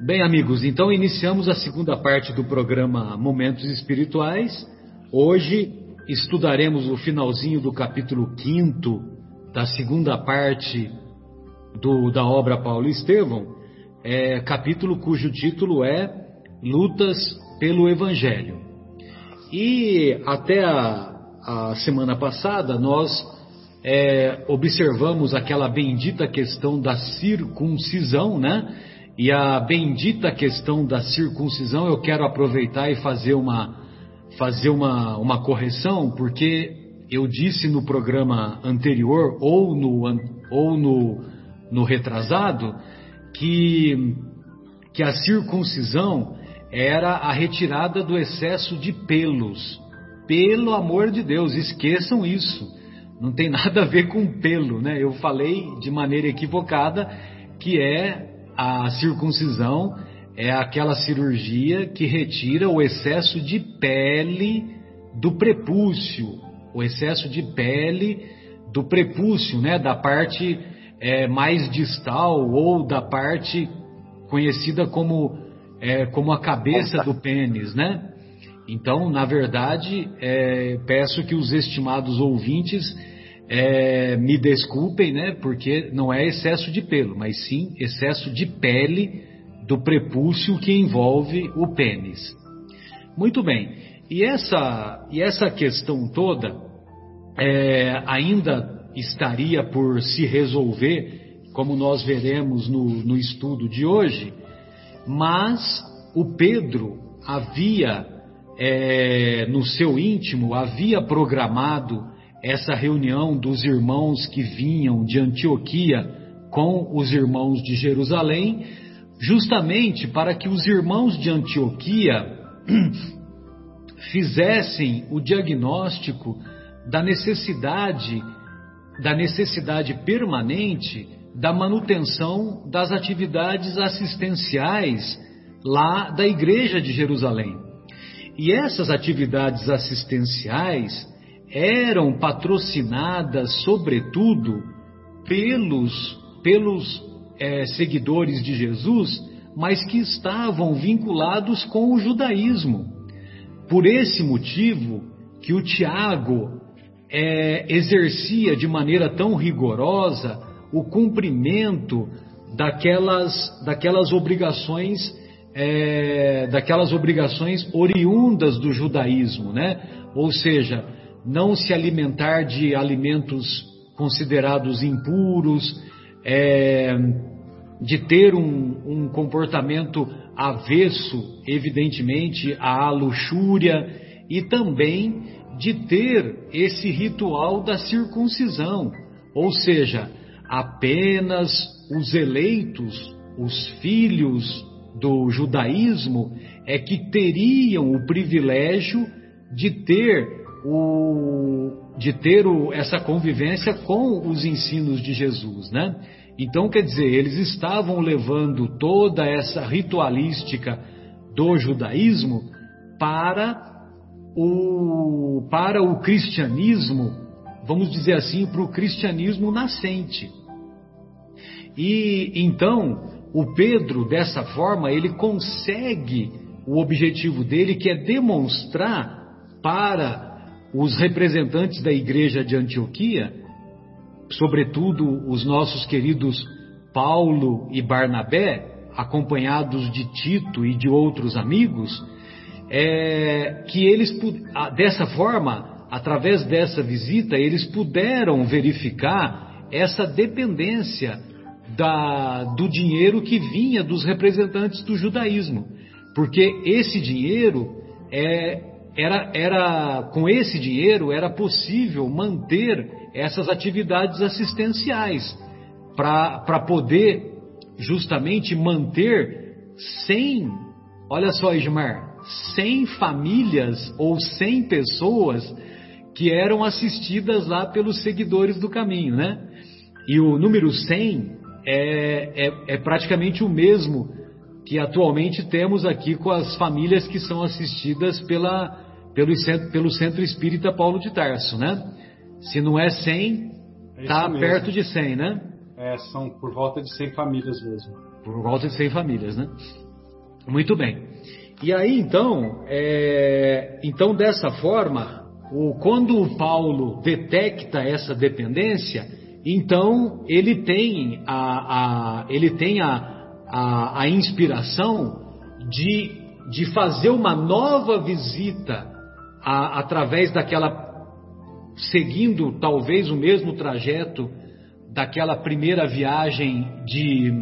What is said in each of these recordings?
Bem, amigos, então iniciamos a segunda parte do programa Momentos Espirituais. Hoje estudaremos o finalzinho do capítulo 5 da segunda parte do, da obra Paulo Estevão, é, capítulo cujo título é Lutas pelo Evangelho. E até a, a semana passada nós é, observamos aquela bendita questão da circuncisão, né? E a bendita questão da circuncisão, eu quero aproveitar e fazer uma, fazer uma, uma correção, porque eu disse no programa anterior, ou no, ou no, no retrasado, que, que a circuncisão era a retirada do excesso de pelos. Pelo amor de Deus, esqueçam isso. Não tem nada a ver com pelo, né? Eu falei de maneira equivocada que é a circuncisão é aquela cirurgia que retira o excesso de pele do prepúcio, o excesso de pele do prepúcio, né, da parte é, mais distal ou da parte conhecida como é, como a cabeça do pênis, né? Então, na verdade, é, peço que os estimados ouvintes é, me desculpem, né? Porque não é excesso de pelo, mas sim excesso de pele do prepúcio que envolve o pênis. Muito bem. E essa, e essa questão toda é, ainda estaria por se resolver, como nós veremos no, no estudo de hoje, mas o Pedro havia, é, no seu íntimo, havia programado essa reunião dos irmãos que vinham de Antioquia com os irmãos de Jerusalém, justamente para que os irmãos de Antioquia fizessem o diagnóstico da necessidade da necessidade permanente da manutenção das atividades assistenciais lá da igreja de Jerusalém. E essas atividades assistenciais eram patrocinadas, sobretudo, pelos, pelos é, seguidores de Jesus, mas que estavam vinculados com o judaísmo. Por esse motivo que o Tiago é, exercia de maneira tão rigorosa o cumprimento daquelas, daquelas obrigações é, daquelas obrigações oriundas do judaísmo, né? Ou seja, não se alimentar de alimentos considerados impuros, é, de ter um, um comportamento avesso, evidentemente, à luxúria e também de ter esse ritual da circuncisão, ou seja, apenas os eleitos, os filhos do judaísmo, é que teriam o privilégio de ter o, de ter o, essa convivência com os ensinos de Jesus, né? Então, quer dizer, eles estavam levando toda essa ritualística do judaísmo para o, para o cristianismo, vamos dizer assim, para o cristianismo nascente. E então, o Pedro, dessa forma, ele consegue o objetivo dele, que é demonstrar para os representantes da igreja de Antioquia, sobretudo os nossos queridos Paulo e Barnabé, acompanhados de Tito e de outros amigos, é, que eles, dessa forma, através dessa visita, eles puderam verificar essa dependência da, do dinheiro que vinha dos representantes do judaísmo, porque esse dinheiro é, era, era com esse dinheiro era possível manter essas atividades assistenciais para poder justamente manter 100, olha só, Ismar, 100 famílias ou 100 pessoas que eram assistidas lá pelos seguidores do caminho, né? E o número 100 é, é, é praticamente o mesmo que atualmente temos aqui com as famílias que são assistidas pela, pelo, pelo Centro Espírita Paulo de Tarso, né? Se não é 100, está é perto de 100, né? É, são por volta de 100 famílias mesmo. Por volta de 100 famílias, né? Muito bem. E aí então, é, então dessa forma, o, quando o Paulo detecta essa dependência, então ele tem a, a ele tem a, a, a inspiração de, de fazer uma nova visita a, através daquela seguindo talvez o mesmo trajeto daquela primeira viagem de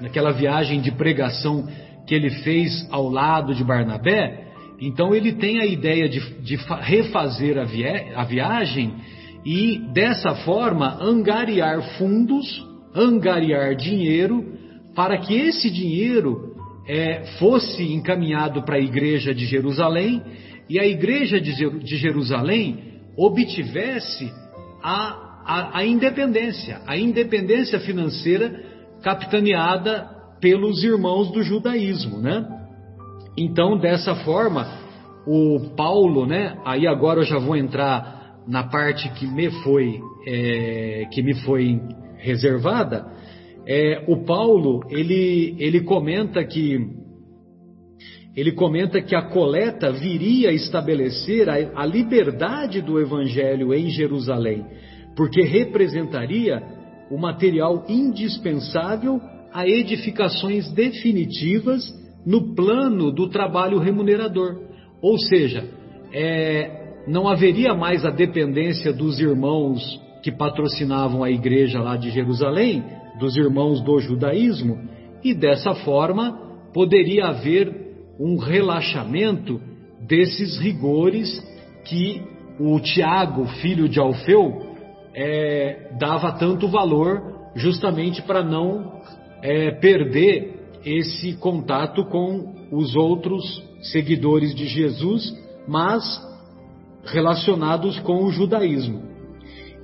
daquela viagem de pregação que ele fez ao lado de Barnabé, então ele tem a ideia de, de refazer a, via, a viagem e dessa forma angariar fundos, angariar dinheiro para que esse dinheiro é, fosse encaminhado para a igreja de Jerusalém e a igreja de, Jerusalém obtivesse a, a, a independência, a independência financeira capitaneada pelos irmãos do judaísmo, né? Então, dessa forma, o Paulo, né? Aí agora eu já vou entrar na parte que me foi é, que me foi reservada. É, o Paulo ele ele comenta que ele comenta que a coleta viria a estabelecer a, a liberdade do evangelho em Jerusalém, porque representaria o material indispensável a edificações definitivas no plano do trabalho remunerador. Ou seja, é, não haveria mais a dependência dos irmãos que patrocinavam a igreja lá de Jerusalém, dos irmãos do judaísmo, e dessa forma poderia haver um relaxamento desses rigores que o Tiago, filho de Alfeu, é, dava tanto valor justamente para não é, perder esse contato com os outros seguidores de Jesus, mas relacionados com o judaísmo.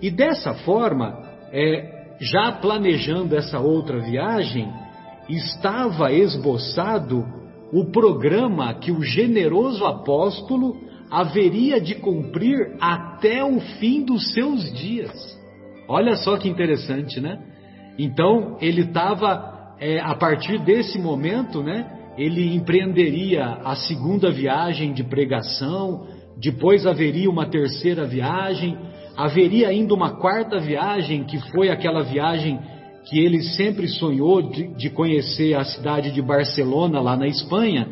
E dessa forma, é, já planejando essa outra viagem, estava esboçado o programa que o generoso apóstolo haveria de cumprir até o fim dos seus dias. Olha só que interessante, né? Então ele estava, é, a partir desse momento, né? Ele empreenderia a segunda viagem de pregação, depois haveria uma terceira viagem, haveria ainda uma quarta viagem, que foi aquela viagem que ele sempre sonhou de, de conhecer a cidade de Barcelona, lá na Espanha,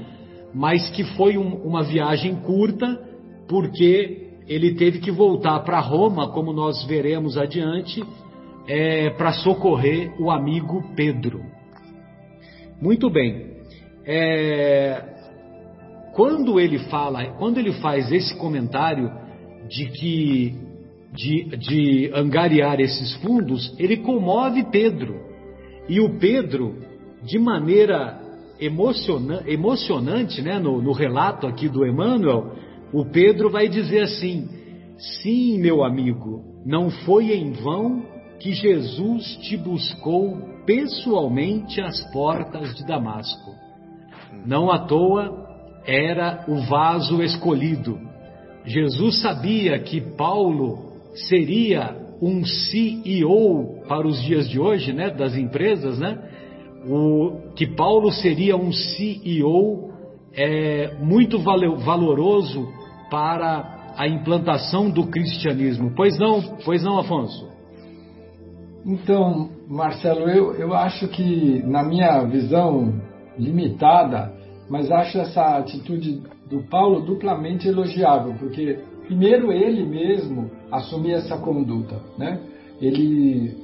mas que foi um, uma viagem curta, porque ele teve que voltar para Roma, como nós veremos adiante, é, para socorrer o amigo Pedro. Muito bem. É, quando ele fala, quando ele faz esse comentário de que de, de angariar esses fundos, ele comove Pedro. E o Pedro, de maneira emociona, emocionante, né, no, no relato aqui do Emmanuel, o Pedro vai dizer assim: Sim, meu amigo, não foi em vão que Jesus te buscou pessoalmente às portas de Damasco. Não à toa era o vaso escolhido. Jesus sabia que Paulo seria um CEO para os dias de hoje, né, das empresas, né? O, que Paulo seria um CEO é, muito valoroso para a implantação do cristianismo. Pois não, pois não, Afonso? Então, Marcelo, eu, eu acho que, na minha visão limitada, mas acho essa atitude do Paulo duplamente elogiável, porque, primeiro, ele mesmo assumia essa conduta, né? Ele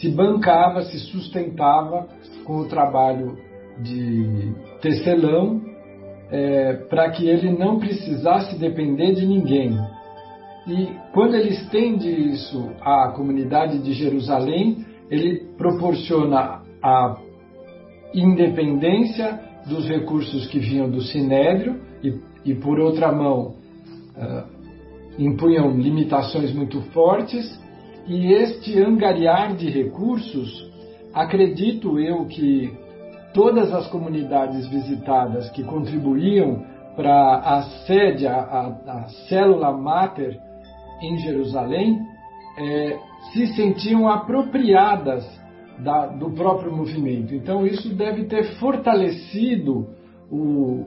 se bancava, se sustentava com o trabalho de tecelão é, para que ele não precisasse depender de ninguém, e quando ele estende isso à comunidade de Jerusalém, ele proporciona a independência dos recursos que vinham do Sinédrio e, e por outra mão, uh, impunham limitações muito fortes. E este angariar de recursos, acredito eu que todas as comunidades visitadas que contribuíam para a sede, a, a, a célula máter em Jerusalém é, se sentiam apropriadas da, do próprio movimento. Então, isso deve ter fortalecido o,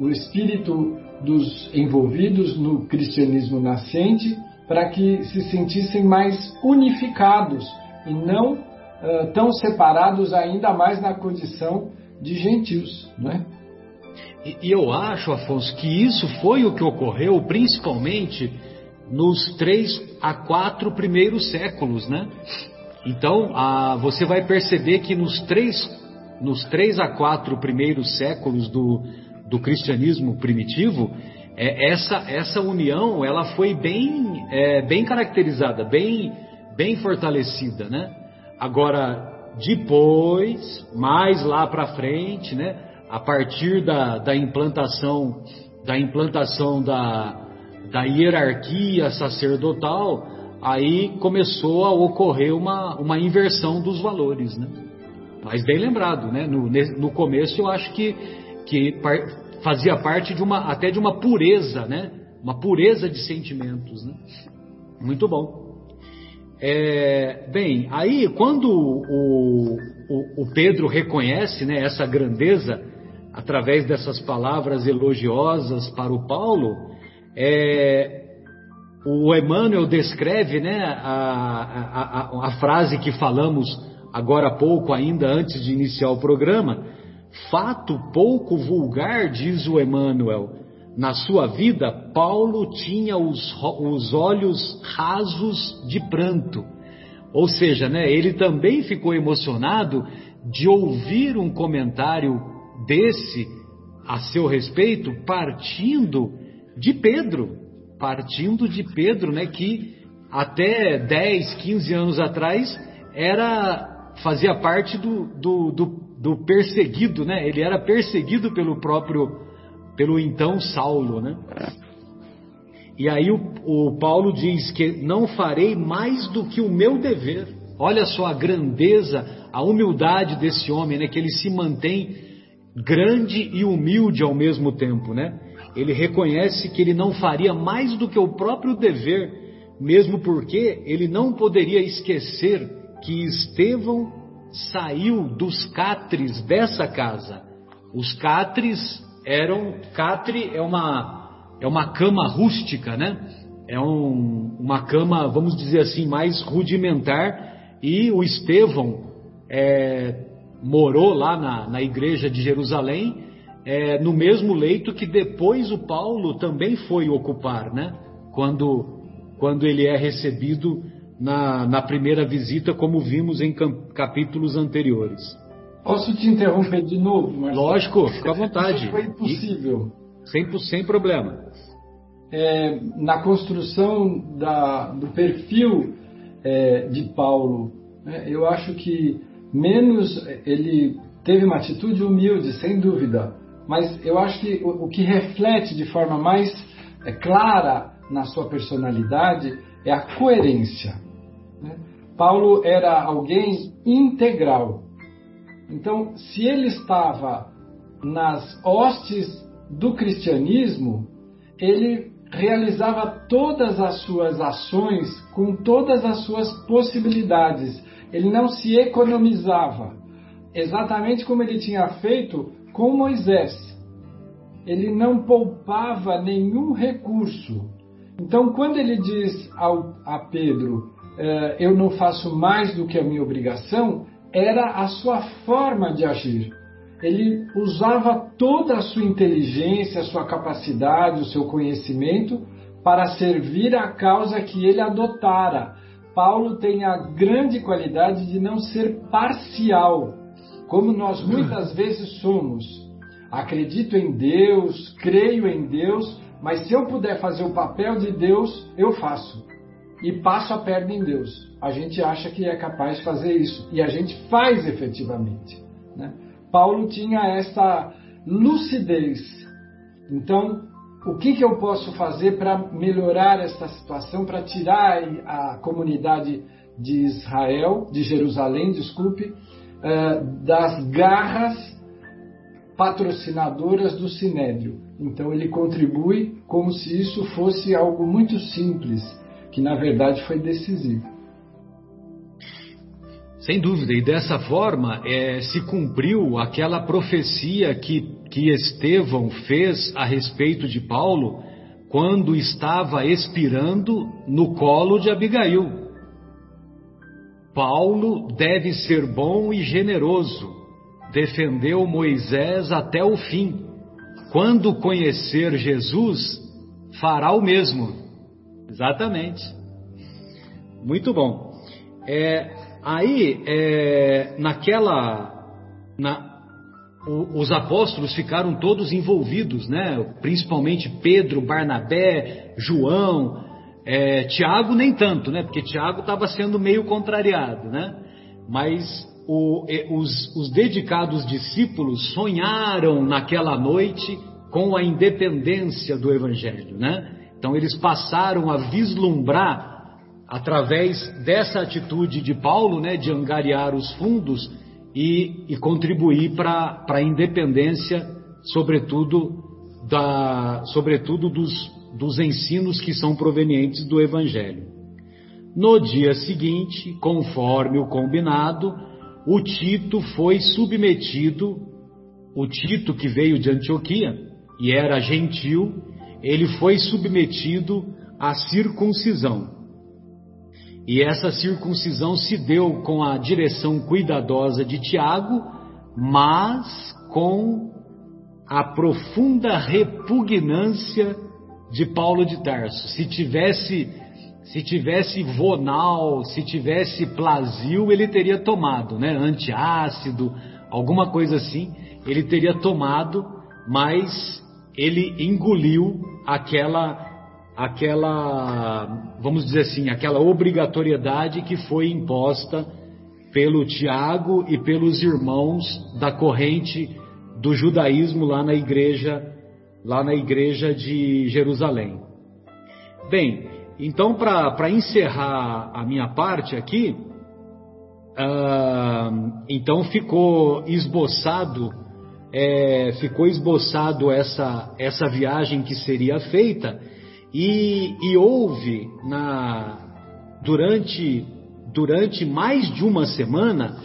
o, o espírito dos envolvidos no cristianismo nascente para que se sentissem mais unificados e não uh, tão separados ainda mais na condição de gentios, não é? E, e eu acho, Afonso, que isso foi o que ocorreu principalmente nos três a quatro primeiros séculos, né? Então, a, você vai perceber que nos três, nos três a quatro primeiros séculos do, do cristianismo primitivo, é, essa, essa união ela foi bem, é, bem caracterizada, bem, bem fortalecida, né? Agora, depois, mais lá para frente, né? A partir da, da implantação da implantação da, da hierarquia sacerdotal, aí começou a ocorrer uma, uma inversão dos valores, né? Mas bem lembrado, né? No, no começo eu acho que, que fazia parte de uma até de uma pureza, né? Uma pureza de sentimentos, né? Muito bom. É, bem, aí quando o, o, o, Pedro reconhece né, essa grandeza através dessas palavras elogiosas para o Paulo, é, o Emmanuel descreve né, a, a, a, frase que falamos agora há pouco, ainda antes de iniciar o programa. Fato pouco vulgar, diz o Emmanuel. Na sua vida, Paulo tinha os, os olhos rasos de pranto. Ou seja, né, ele também ficou emocionado de ouvir um comentário desse a seu respeito, partindo de Pedro, partindo de Pedro, né, que até 10, 15 anos atrás era fazia parte do, do, do, do perseguido, né? Ele era perseguido pelo próprio, pelo então Saulo, né? E aí o, o Paulo diz que não farei mais do que o meu dever. Olha só a grandeza, a humildade desse homem, né? Que ele se mantém grande e humilde ao mesmo tempo, né? ele reconhece que ele não faria mais do que o próprio dever, mesmo porque ele não poderia esquecer que Estevão saiu dos catres dessa casa. Os catres eram catre é uma é uma cama rústica, né? É um, uma cama, vamos dizer assim, mais rudimentar. E o Estevão é, morou lá na, na igreja de Jerusalém é, no mesmo leito que depois o Paulo também foi ocupar, né? Quando, quando ele é recebido na, na primeira visita, como vimos em capítulos anteriores. Posso te interromper de novo, Marcelo? Lógico, fica à vontade. Isso foi impossível. sem, sem problema. É, na construção da, do perfil é, de Paulo, né, eu acho que menos ele teve uma atitude humilde, sem dúvida, mas eu acho que o, o que reflete de forma mais é, clara na sua personalidade é a coerência. Né? Paulo era alguém integral. Então, se ele estava nas hostes do cristianismo, ele realizava todas as suas ações com todas as suas possibilidades. Ele não se economizava, exatamente como ele tinha feito com Moisés. Ele não poupava nenhum recurso. Então, quando ele diz ao, a Pedro, eu não faço mais do que a minha obrigação, era a sua forma de agir. Ele usava toda a sua inteligência, a sua capacidade, o seu conhecimento para servir a causa que ele adotara. Paulo tem a grande qualidade de não ser parcial como nós muitas vezes somos. Acredito em Deus, creio em Deus, mas se eu puder fazer o papel de Deus, eu faço. E passo a perna em Deus. A gente acha que é capaz de fazer isso. E a gente faz efetivamente. Né? Paulo tinha essa lucidez. Então, o que, que eu posso fazer para melhorar esta situação, para tirar a comunidade de Israel, de Jerusalém, desculpe, uh, das garras patrocinadoras do Sinédrio. Então ele contribui como se isso fosse algo muito simples, que na verdade foi decisivo. Sem dúvida, e dessa forma é, se cumpriu aquela profecia que, que Estevão fez a respeito de Paulo quando estava expirando no colo de Abigail. Paulo deve ser bom e generoso, defendeu Moisés até o fim. Quando conhecer Jesus, fará o mesmo. Exatamente. Muito bom. É, aí, é, naquela. Na, o, os apóstolos ficaram todos envolvidos, né? Principalmente Pedro, Barnabé, João, é, Tiago nem tanto, né? Porque Tiago estava sendo meio contrariado, né? Mas o, os, os dedicados discípulos sonharam naquela noite com a independência do Evangelho, né? Então eles passaram a vislumbrar através dessa atitude de Paulo, né, de angariar os fundos e, e contribuir para a independência, sobretudo, da, sobretudo dos, dos ensinos que são provenientes do Evangelho. No dia seguinte, conforme o combinado, o Tito foi submetido, o Tito que veio de Antioquia e era gentil, ele foi submetido à circuncisão. E essa circuncisão se deu com a direção cuidadosa de Tiago, mas com a profunda repugnância de Paulo de Tarso. Se tivesse, se tivesse vonal, se tivesse plasil, ele teria tomado, né? Antiácido, alguma coisa assim, ele teria tomado, mas ele engoliu aquela aquela, vamos dizer assim, aquela obrigatoriedade que foi imposta pelo Tiago e pelos irmãos da corrente do judaísmo lá na igreja, lá na igreja de Jerusalém. Bem, então para encerrar a minha parte aqui, uh, então ficou esboçado, é, ficou esboçado essa essa viagem que seria feita e, e houve na, durante, durante mais de uma semana,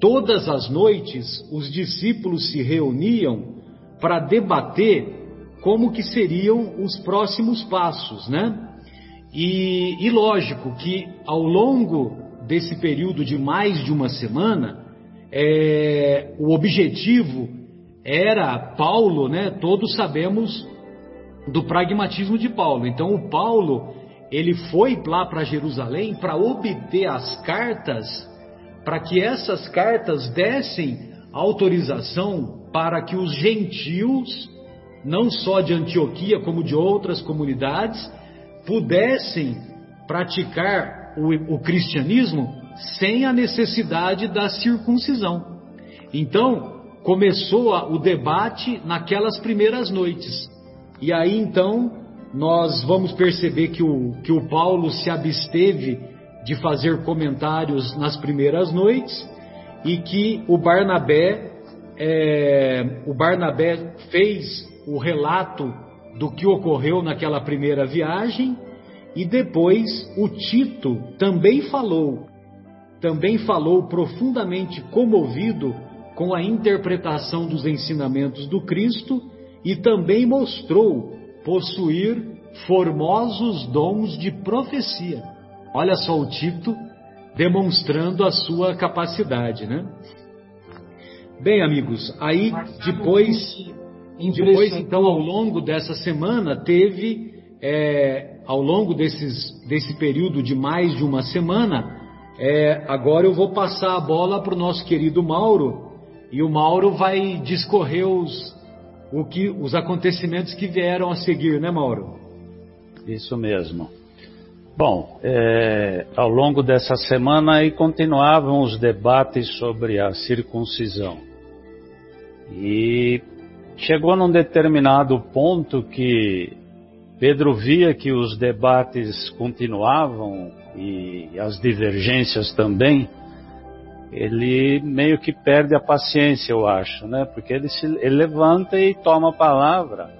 todas as noites, os discípulos se reuniam para debater como que seriam os próximos passos, né? E, e lógico que ao longo desse período de mais de uma semana, é, o objetivo era Paulo, né? Todos sabemos do pragmatismo de Paulo. Então o Paulo ele foi lá para Jerusalém para obter as cartas, para que essas cartas dessem autorização para que os gentios, não só de Antioquia como de outras comunidades, pudessem praticar o, o cristianismo sem a necessidade da circuncisão. Então começou o debate naquelas primeiras noites. E aí então nós vamos perceber que o, que o Paulo se absteve de fazer comentários nas primeiras noites e que o Barnabé, é, o Barnabé fez o relato do que ocorreu naquela primeira viagem e depois o Tito também falou, também falou profundamente comovido com a interpretação dos ensinamentos do Cristo e também mostrou possuir formosos dons de profecia. Olha só o Tito demonstrando a sua capacidade, né? Bem, amigos, aí depois, depois então ao longo dessa semana teve, é, ao longo desses, desse período de mais de uma semana, é, agora eu vou passar a bola para o nosso querido Mauro e o Mauro vai discorrer os, o que os acontecimentos que vieram a seguir, né, Mauro? Isso mesmo. Bom, é, ao longo dessa semana aí continuavam os debates sobre a circuncisão. E chegou num determinado ponto que Pedro via que os debates continuavam e as divergências também ele meio que perde a paciência, eu acho, né? Porque ele se ele levanta e toma a palavra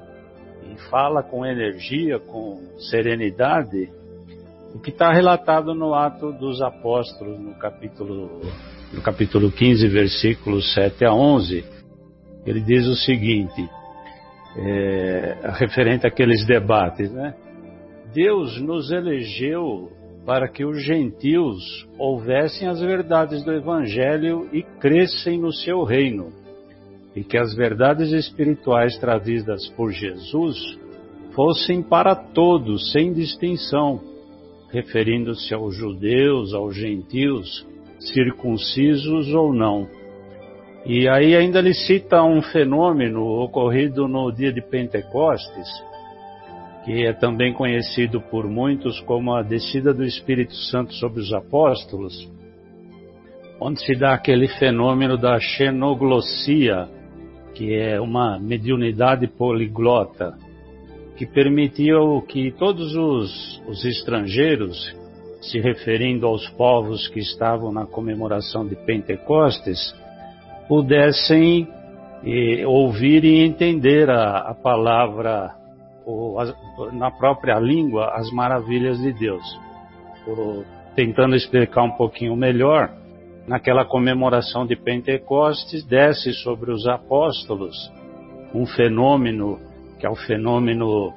e fala com energia, com serenidade, o que está relatado no Ato dos Apóstolos, no capítulo, no capítulo 15, versículos 7 a 11. Ele diz o seguinte, é, referente àqueles debates, né? Deus nos elegeu para que os gentios ouvessem as verdades do Evangelho e crescem no seu reino, e que as verdades espirituais trazidas por Jesus fossem para todos, sem distinção, referindo-se aos judeus, aos gentios, circuncisos ou não. E aí ainda ele cita um fenômeno ocorrido no dia de Pentecostes, que é também conhecido por muitos como a descida do Espírito Santo sobre os apóstolos, onde se dá aquele fenômeno da xenoglossia, que é uma mediunidade poliglota, que permitia que todos os, os estrangeiros, se referindo aos povos que estavam na comemoração de Pentecostes, pudessem eh, ouvir e entender a, a palavra, ou a, na própria língua, as maravilhas de Deus. tentando explicar um pouquinho melhor, naquela comemoração de Pentecostes, desce sobre os apóstolos um fenômeno, que é o fenômeno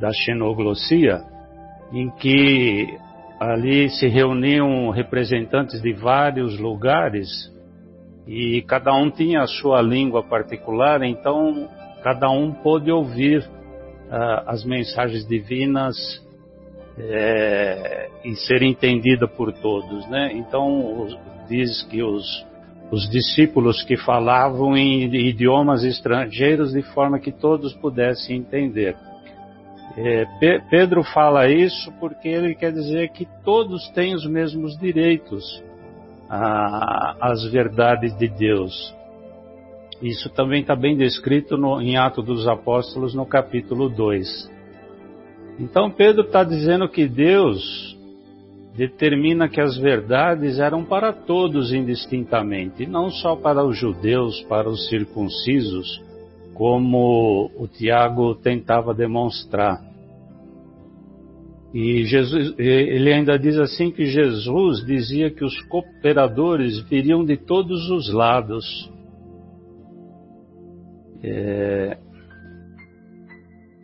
da xenoglossia, em que ali se reuniam representantes de vários lugares e cada um tinha a sua língua particular, então cada um pôde ouvir as mensagens divinas é, e ser entendida por todos, né? Então diz que os, os discípulos que falavam em idiomas estrangeiros de forma que todos pudessem entender. É, Pedro fala isso porque ele quer dizer que todos têm os mesmos direitos às verdades de Deus. Isso também está bem descrito no, em Atos dos Apóstolos, no capítulo 2. Então Pedro está dizendo que Deus determina que as verdades eram para todos indistintamente, não só para os judeus, para os circuncisos, como o Tiago tentava demonstrar. E Jesus, ele ainda diz assim que Jesus dizia que os cooperadores viriam de todos os lados. É,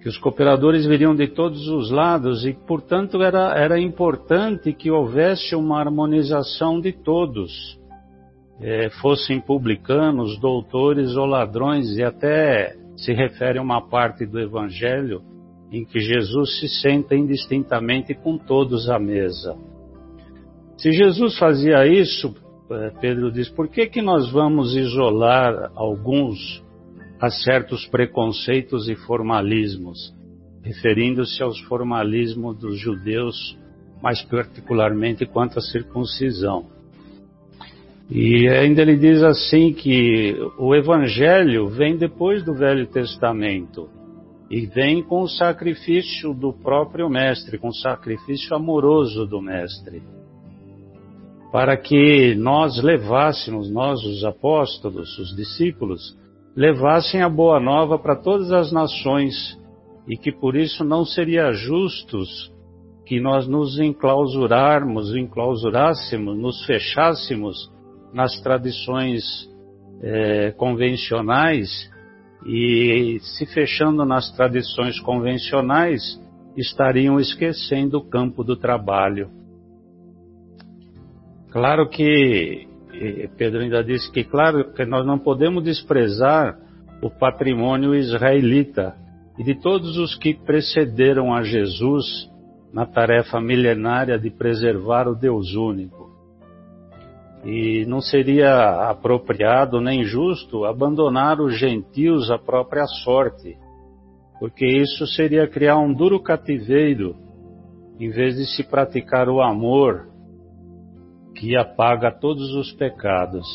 que os cooperadores viriam de todos os lados e, portanto, era, era importante que houvesse uma harmonização de todos, é, fossem publicanos, doutores ou ladrões, e até se refere a uma parte do Evangelho em que Jesus se senta indistintamente com todos à mesa. Se Jesus fazia isso, eh, Pedro diz, por que, que nós vamos isolar alguns a certos preconceitos e formalismos, referindo-se aos formalismos dos judeus, mais particularmente quanto à circuncisão? E ainda ele diz assim que o Evangelho vem depois do Velho Testamento e vem com o sacrifício do próprio Mestre, com o sacrifício amoroso do Mestre, para que nós levássemos, nós os apóstolos, os discípulos, levassem a boa nova para todas as nações e que por isso não seria justos que nós nos enclausurarmos, enclausurássemos, nos fechássemos nas tradições é, convencionais e se fechando nas tradições convencionais, estariam esquecendo o campo do trabalho. Claro que, Pedro ainda disse que, claro, que nós não podemos desprezar o patrimônio israelita e de todos os que precederam a Jesus na tarefa milenária de preservar o Deus único. E não seria apropriado nem justo abandonar os gentios à própria sorte, porque isso seria criar um duro cativeiro, em vez de se praticar o amor que apaga todos os pecados.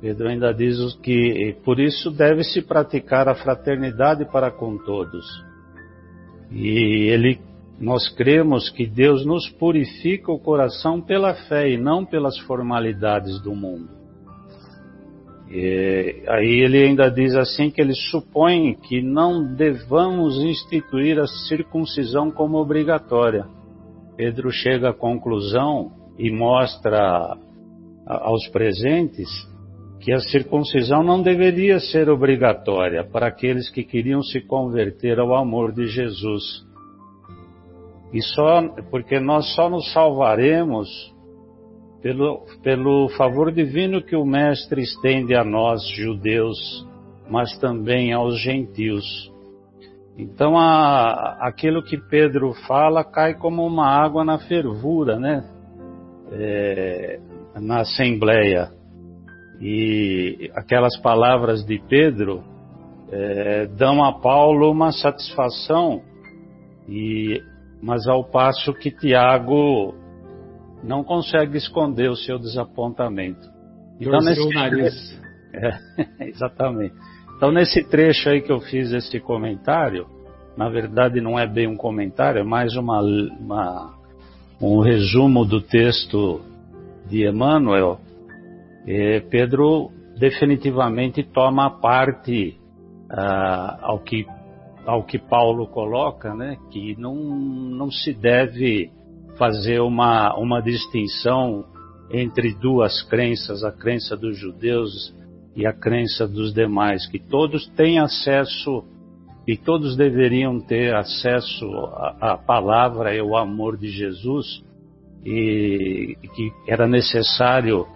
Pedro ainda diz que por isso deve-se praticar a fraternidade para com todos. E ele nós cremos que Deus nos purifica o coração pela fé e não pelas formalidades do mundo. E aí ele ainda diz assim que ele supõe que não devamos instituir a circuncisão como obrigatória. Pedro chega à conclusão e mostra aos presentes que a circuncisão não deveria ser obrigatória para aqueles que queriam se converter ao amor de Jesus. E só porque nós só nos salvaremos pelo, pelo favor divino que o Mestre estende a nós, judeus, mas também aos gentios. Então, a, aquilo que Pedro fala cai como uma água na fervura, né? É, na Assembleia. E aquelas palavras de Pedro é, dão a Paulo uma satisfação, e, mas ao passo que Tiago não consegue esconder o seu desapontamento. Então, nesse o nariz. É, exatamente. Então, nesse trecho aí que eu fiz esse comentário, na verdade não é bem um comentário, é mais uma, uma um resumo do texto de Emmanuel. É, Pedro definitivamente toma parte ah, ao, que, ao que Paulo coloca, né, que não, não se deve fazer uma, uma distinção entre duas crenças, a crença dos judeus e a crença dos demais, que todos têm acesso e todos deveriam ter acesso à, palavra e ao amor de Jesus e, e que era necessário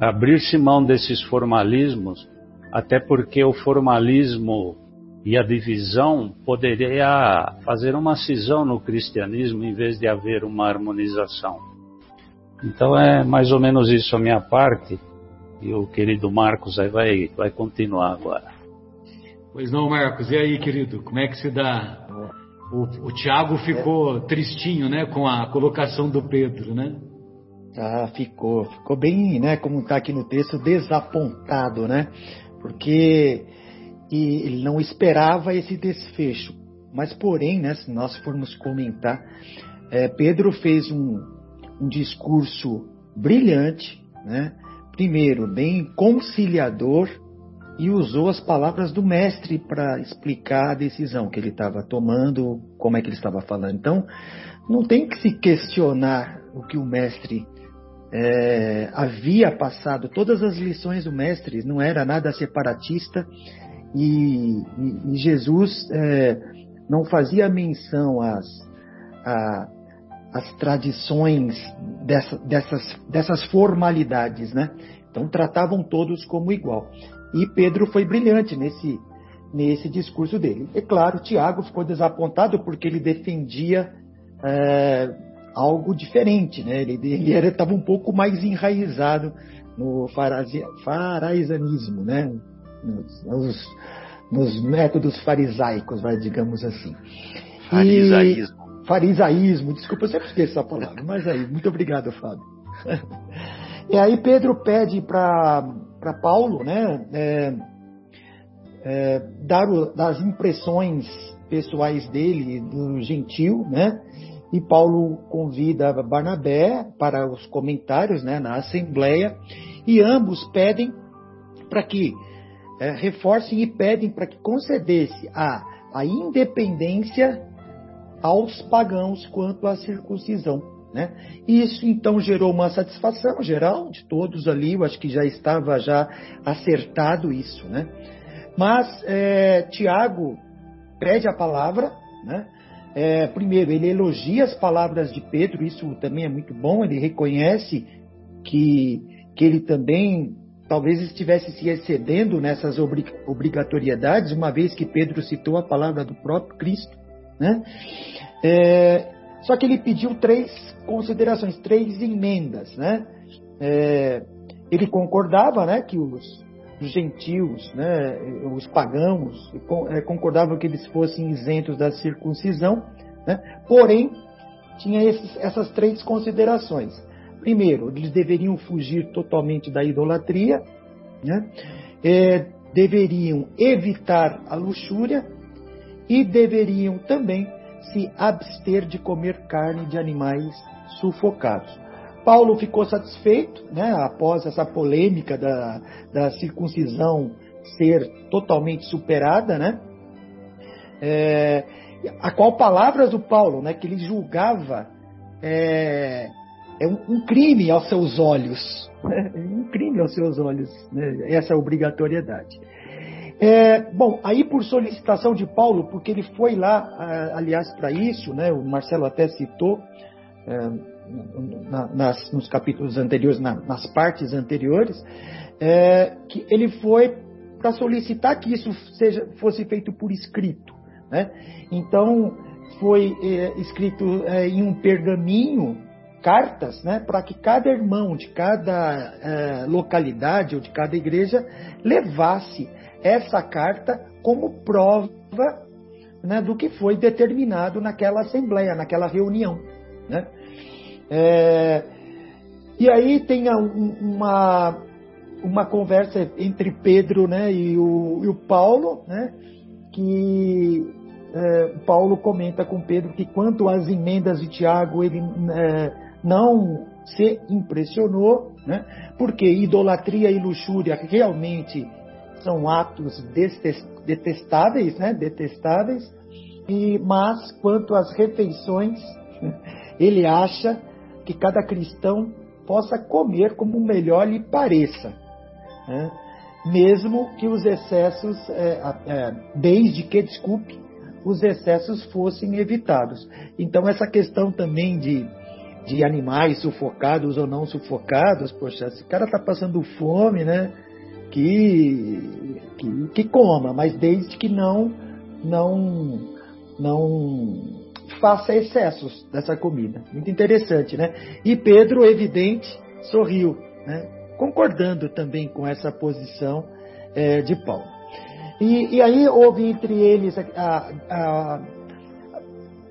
abrir-se mão desses formalismos, até porque o formalismo e a divisão poderia fazer uma cisão no cristianismo em vez de haver uma harmonização. Então é mais ou menos isso a minha parte e o querido Marcos aí vai, vai continuar agora. Pois não, Marcos. E aí, querido, como é que se dá? O, o Tiago ficou tristinho, né, com a colocação do Pedro, né? Ah, ficou. Ficou bem, né, como está aqui no texto, desapontado, né? Porque e ele não esperava esse desfecho. Mas, porém, né, se nós formos comentar, é, Pedro fez um, um discurso brilhante, né? Primeiro, bem conciliador, e usou as palavras do mestre para explicar a decisão que ele estava tomando, como é que ele estava falando. Então, não tem que se questionar o que o mestre é, havia passado. Todas as lições do mestre não era nada separatista e, e, e Jesus é, não fazia menção às, às tradições dessa, dessas, dessas formalidades, né? Então tratavam todos como igual. E Pedro foi brilhante nesse, nesse discurso dele. É claro, Tiago ficou desapontado porque ele defendia é, algo diferente, né? Ele, ele estava um pouco mais enraizado no faraisanismo, né? nos, nos métodos farisaicos, vai, digamos assim. Farisaísmo. Farisaísmo, desculpa, eu sempre esqueço essa palavra, mas aí, muito obrigado, Fábio. e aí Pedro pede para Paulo, né, é, é, dar, as impressões pessoais dele, do gentil, né, e Paulo convida Barnabé para os comentários né, na Assembleia, e ambos pedem para que é, reforcem e pedem para que concedesse a, a independência aos pagãos quanto à circuncisão. Né? Isso então gerou uma satisfação geral de todos ali, eu acho que já estava já acertado isso. Né? Mas é, Tiago pede a palavra, né? É, primeiro, ele elogia as palavras de Pedro, isso também é muito bom, ele reconhece que, que ele também talvez estivesse se excedendo nessas obrigatoriedades, uma vez que Pedro citou a palavra do próprio Cristo. Né? É, só que ele pediu três considerações, três emendas. Né? É, ele concordava né, que os, os gentios, né, os pagãos, é, concordavam que eles fossem isentos da circuncisão, né? porém, tinha esses, essas três considerações. Primeiro, eles deveriam fugir totalmente da idolatria, né? é, deveriam evitar a luxúria e deveriam também se abster de comer carne de animais sufocados. Paulo ficou satisfeito, né, após essa polêmica da, da circuncisão ser totalmente superada, né, é, a qual palavras do Paulo, né, que ele julgava é, é um, um crime aos seus olhos. Né? um crime aos seus olhos, né? essa obrigatoriedade. É, bom, aí por solicitação de Paulo, porque ele foi lá, aliás, para isso, né, o Marcelo até citou é, na, nas, nos capítulos anteriores, na, nas partes anteriores, é, que ele foi para solicitar que isso seja, fosse feito por escrito. Né? Então, foi é, escrito é, em um pergaminho cartas, né, para que cada irmão de cada é, localidade ou de cada igreja levasse essa carta como prova né, do que foi determinado naquela assembleia, naquela reunião. Né? É, e aí tem uma, uma conversa entre Pedro né, e, o, e o Paulo, né, que é, Paulo comenta com Pedro que quanto às emendas de Tiago, ele é, não se impressionou, né, porque idolatria e luxúria realmente são atos detestáveis, né? detestáveis, e, mas quanto às refeições, ele acha que cada cristão possa comer como melhor lhe pareça, né? mesmo que os excessos, é, é, desde que, desculpe, os excessos fossem evitados. Então, essa questão também de, de animais sufocados ou não sufocados, poxa, esse cara está passando fome, né? que, que, que coma, mas desde que não, não, não faça excessos dessa comida. Muito interessante, né? E Pedro, evidente, sorriu, né? concordando também com essa posição é, de Paulo. E, e, aí houve entre eles a, a, a,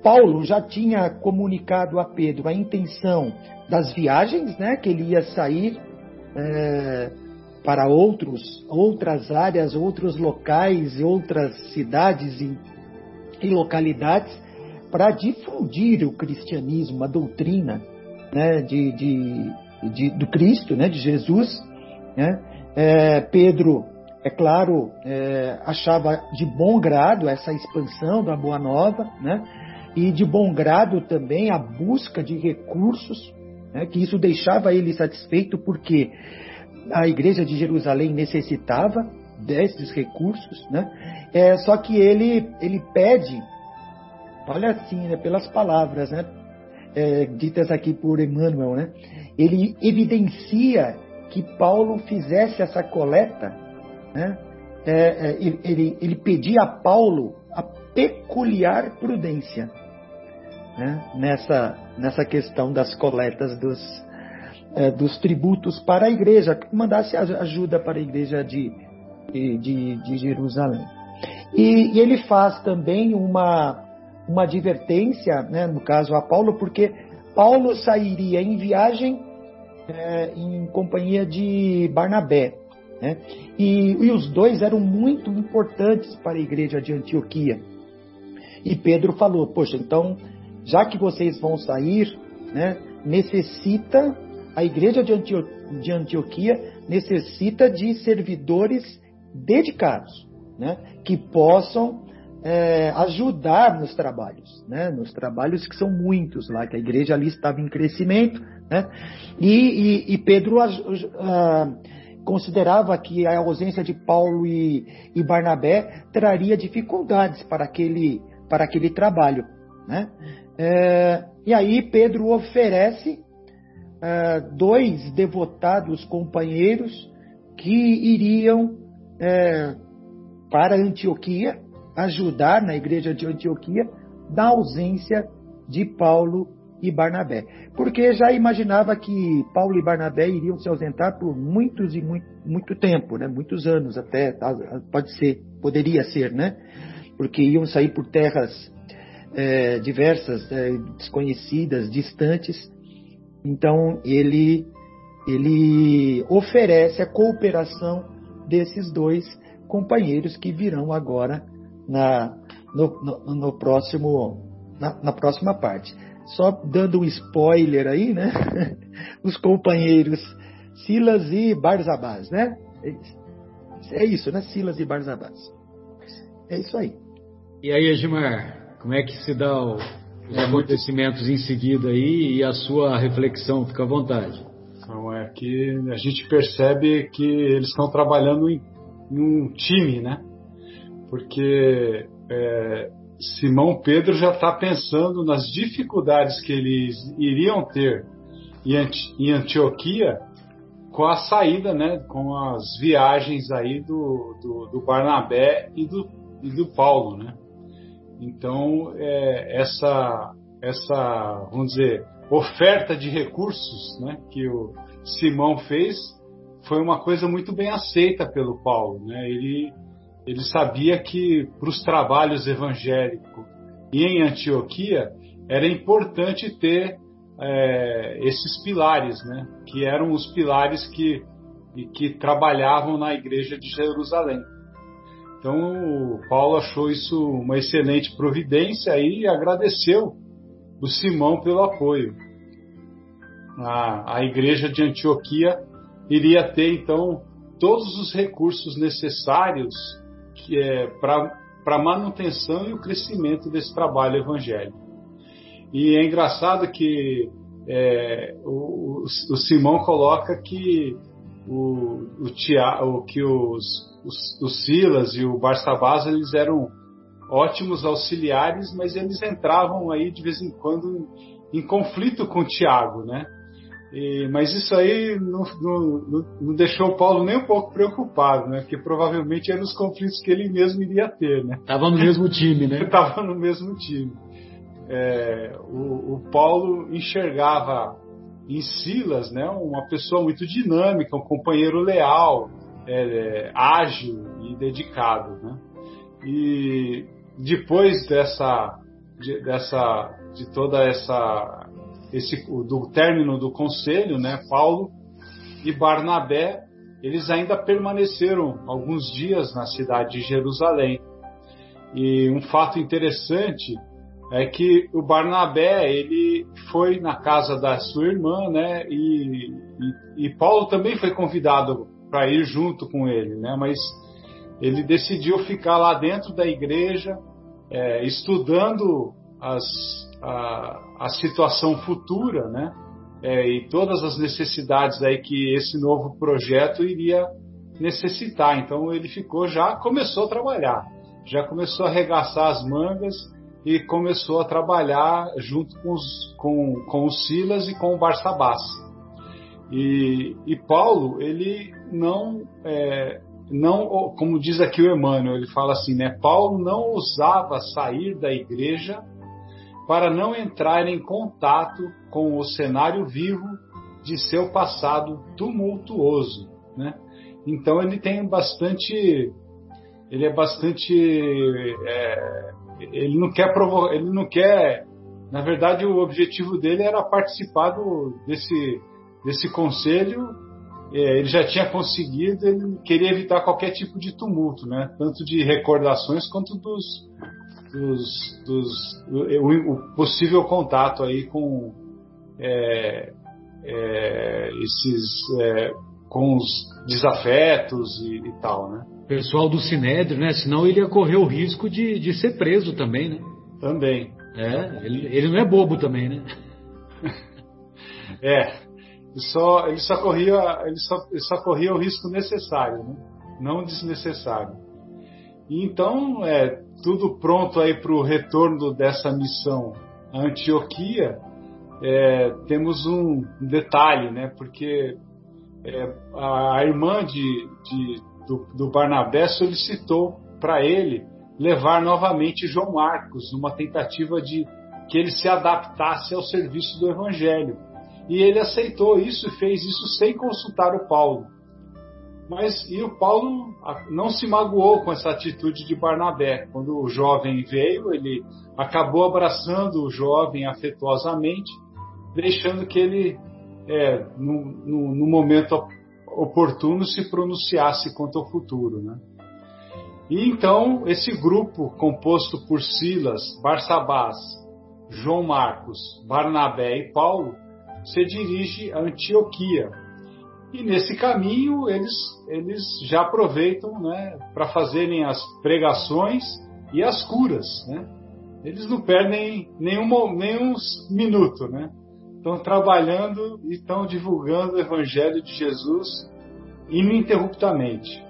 Paulo já tinha comunicado a Pedro a intenção das viagens, né? Que ele ia sair é, para outros, outras áreas, outros locais, outras cidades e, e localidades para difundir o cristianismo, a doutrina né, de, de, de, do Cristo, né, de Jesus. Né? É, Pedro, é claro, é, achava de bom grado essa expansão da Boa Nova, né? E de bom grado também a busca de recursos, né? que isso deixava ele satisfeito, porque a igreja de Jerusalém necessitava desses recursos, né? É, só que ele, ele pede, olha assim, né, pelas palavras, né, é, ditas aqui por Emmanuel, né? Ele evidencia que Paulo fizesse essa coleta, né? É, é ele, ele, ele pedia a Paulo a peculiar prudência né? nessa, nessa questão das coletas dos, é, dos tributos para a igreja, que mandasse ajuda para a igreja de, de, de Jerusalém. E, e, ele faz também uma, uma advertência, né, no caso a Paulo, porque Paulo sairia em viagem é, em companhia de Barnabé. Né, e, e os dois eram muito importantes para a igreja de Antioquia. E Pedro falou: Poxa, então, já que vocês vão sair, né, necessita a igreja de, Antio de Antioquia necessita de servidores dedicados, né, que possam é, ajudar nos trabalhos, né, nos trabalhos que são muitos lá, que a igreja ali estava em crescimento, né, e, e, e Pedro considerava que a ausência de Paulo e, e Barnabé traria dificuldades para aquele, para aquele trabalho, né, é, e aí Pedro oferece uh, dois devotados companheiros que iriam é, para Antioquia ajudar na igreja de Antioquia da ausência de Paulo e Barnabé. Porque já imaginava que Paulo e Barnabé iriam se ausentar por muitos e muito, muito tempo, né? muitos anos até, tá? pode ser, poderia ser, né? Porque iam sair por terras é, diversas, é, desconhecidas, distantes, então ele ele oferece a cooperação desses dois companheiros que virão agora na, no, no, no próximo, na, na, próxima parte. Só dando um spoiler aí, né? Os companheiros Silas e Barzabás, né? É isso, né? Silas e Barzabás. É isso aí. E aí, Edmar, como é que se dá o, os acontecimentos em seguida aí e a sua reflexão, fica à vontade. Então é que a gente percebe que eles estão trabalhando em, em um time, né? Porque é, Simão Pedro já está pensando nas dificuldades que eles iriam ter em Antioquia com a saída, né, com as viagens aí do, do, do Barnabé e do, e do Paulo, né? Então é, essa essa vamos dizer oferta de recursos, né, que o Simão fez foi uma coisa muito bem aceita pelo Paulo, né? Ele ele sabia que para os trabalhos evangélicos e em Antioquia era importante ter é, esses pilares, né? Que eram os pilares que que trabalhavam na igreja de Jerusalém. Então o Paulo achou isso uma excelente providência e agradeceu o Simão pelo apoio. A, a igreja de Antioquia iria ter então todos os recursos necessários que é para a manutenção e o crescimento desse trabalho evangélico. E é engraçado que é, o, o, Simão coloca que o, o, Tiago, que os, os, os Silas e o Barsabás eles eram ótimos auxiliares, mas eles entravam aí de vez em quando em, em conflito com o Tiago, né? E, mas isso aí não, não, não, deixou o Paulo nem um pouco preocupado, né? Porque provavelmente eram os conflitos que ele mesmo iria ter, né? Tava no mesmo time, né? Tava no mesmo time. É, o, o, Paulo enxergava em Silas, né? Uma pessoa muito dinâmica, um companheiro leal, é, é, ágil e dedicado, né? E depois dessa, de, dessa, de toda essa esse, do término do conselho, né, Paulo e Barnabé, eles ainda permaneceram alguns dias na cidade de Jerusalém. E um fato interessante é que o Barnabé ele foi na casa da sua irmã, né? E, e, e Paulo também foi convidado para ir junto com ele, né? Mas ele decidiu ficar lá dentro da igreja, é, estudando as, a, a situação futura, né? É, e todas as necessidades aí que esse novo projeto iria necessitar. Então ele ficou já começou a trabalhar, já começou a arregaçar as mangas e começou a trabalhar junto com os, com, com o Silas e com o Barsabás. E, e Paulo ele não é, não como diz aqui o Emmanuel ele fala assim né Paulo não ousava sair da igreja para não entrar em contato com o cenário vivo de seu passado tumultuoso, né? Então ele tem bastante, ele é bastante, é, ele não quer provocar, ele não quer, na verdade o objetivo dele era participar do, desse desse conselho, é, ele já tinha conseguido, ele queria evitar qualquer tipo de tumulto, né? Tanto de recordações quanto dos dos, dos o, o, possível contato aí com é, é, esses é, com os desafetos e, e, tal, né? Pessoal do Sinédrio, né? Senão ele ia correr o risco de, de ser preso também, né? Também. É, ele, ele não é bobo também, né? é, ele só, ele só corria, ele só, ele só corria o risco necessário, né? Não desnecessário. E então, é, tudo pronto aí para o retorno dessa missão a Antioquia, é, temos um detalhe, né? Porque é, a irmã de, de do, do, Barnabé solicitou para ele levar novamente João Marcos, numa tentativa de que ele se adaptasse ao serviço do Evangelho. E ele aceitou isso e fez isso sem consultar o Paulo. Mas e o Paulo não se magoou com essa atitude de Barnabé. Quando o jovem veio, ele acabou abraçando o jovem afetuosamente, deixando que ele, é, no, no, no, momento oportuno, se pronunciasse quanto ao futuro. Né? E então, esse grupo, composto por Silas, Barsabás, João Marcos, Barnabé e Paulo, se dirige a Antioquia e nesse caminho eles, eles já aproveitam né, para fazerem as pregações e as curas. Né? eles não perdem nenhum, nenhum minuto, né? Estão trabalhando e estão divulgando o Evangelho de Jesus ininterruptamente.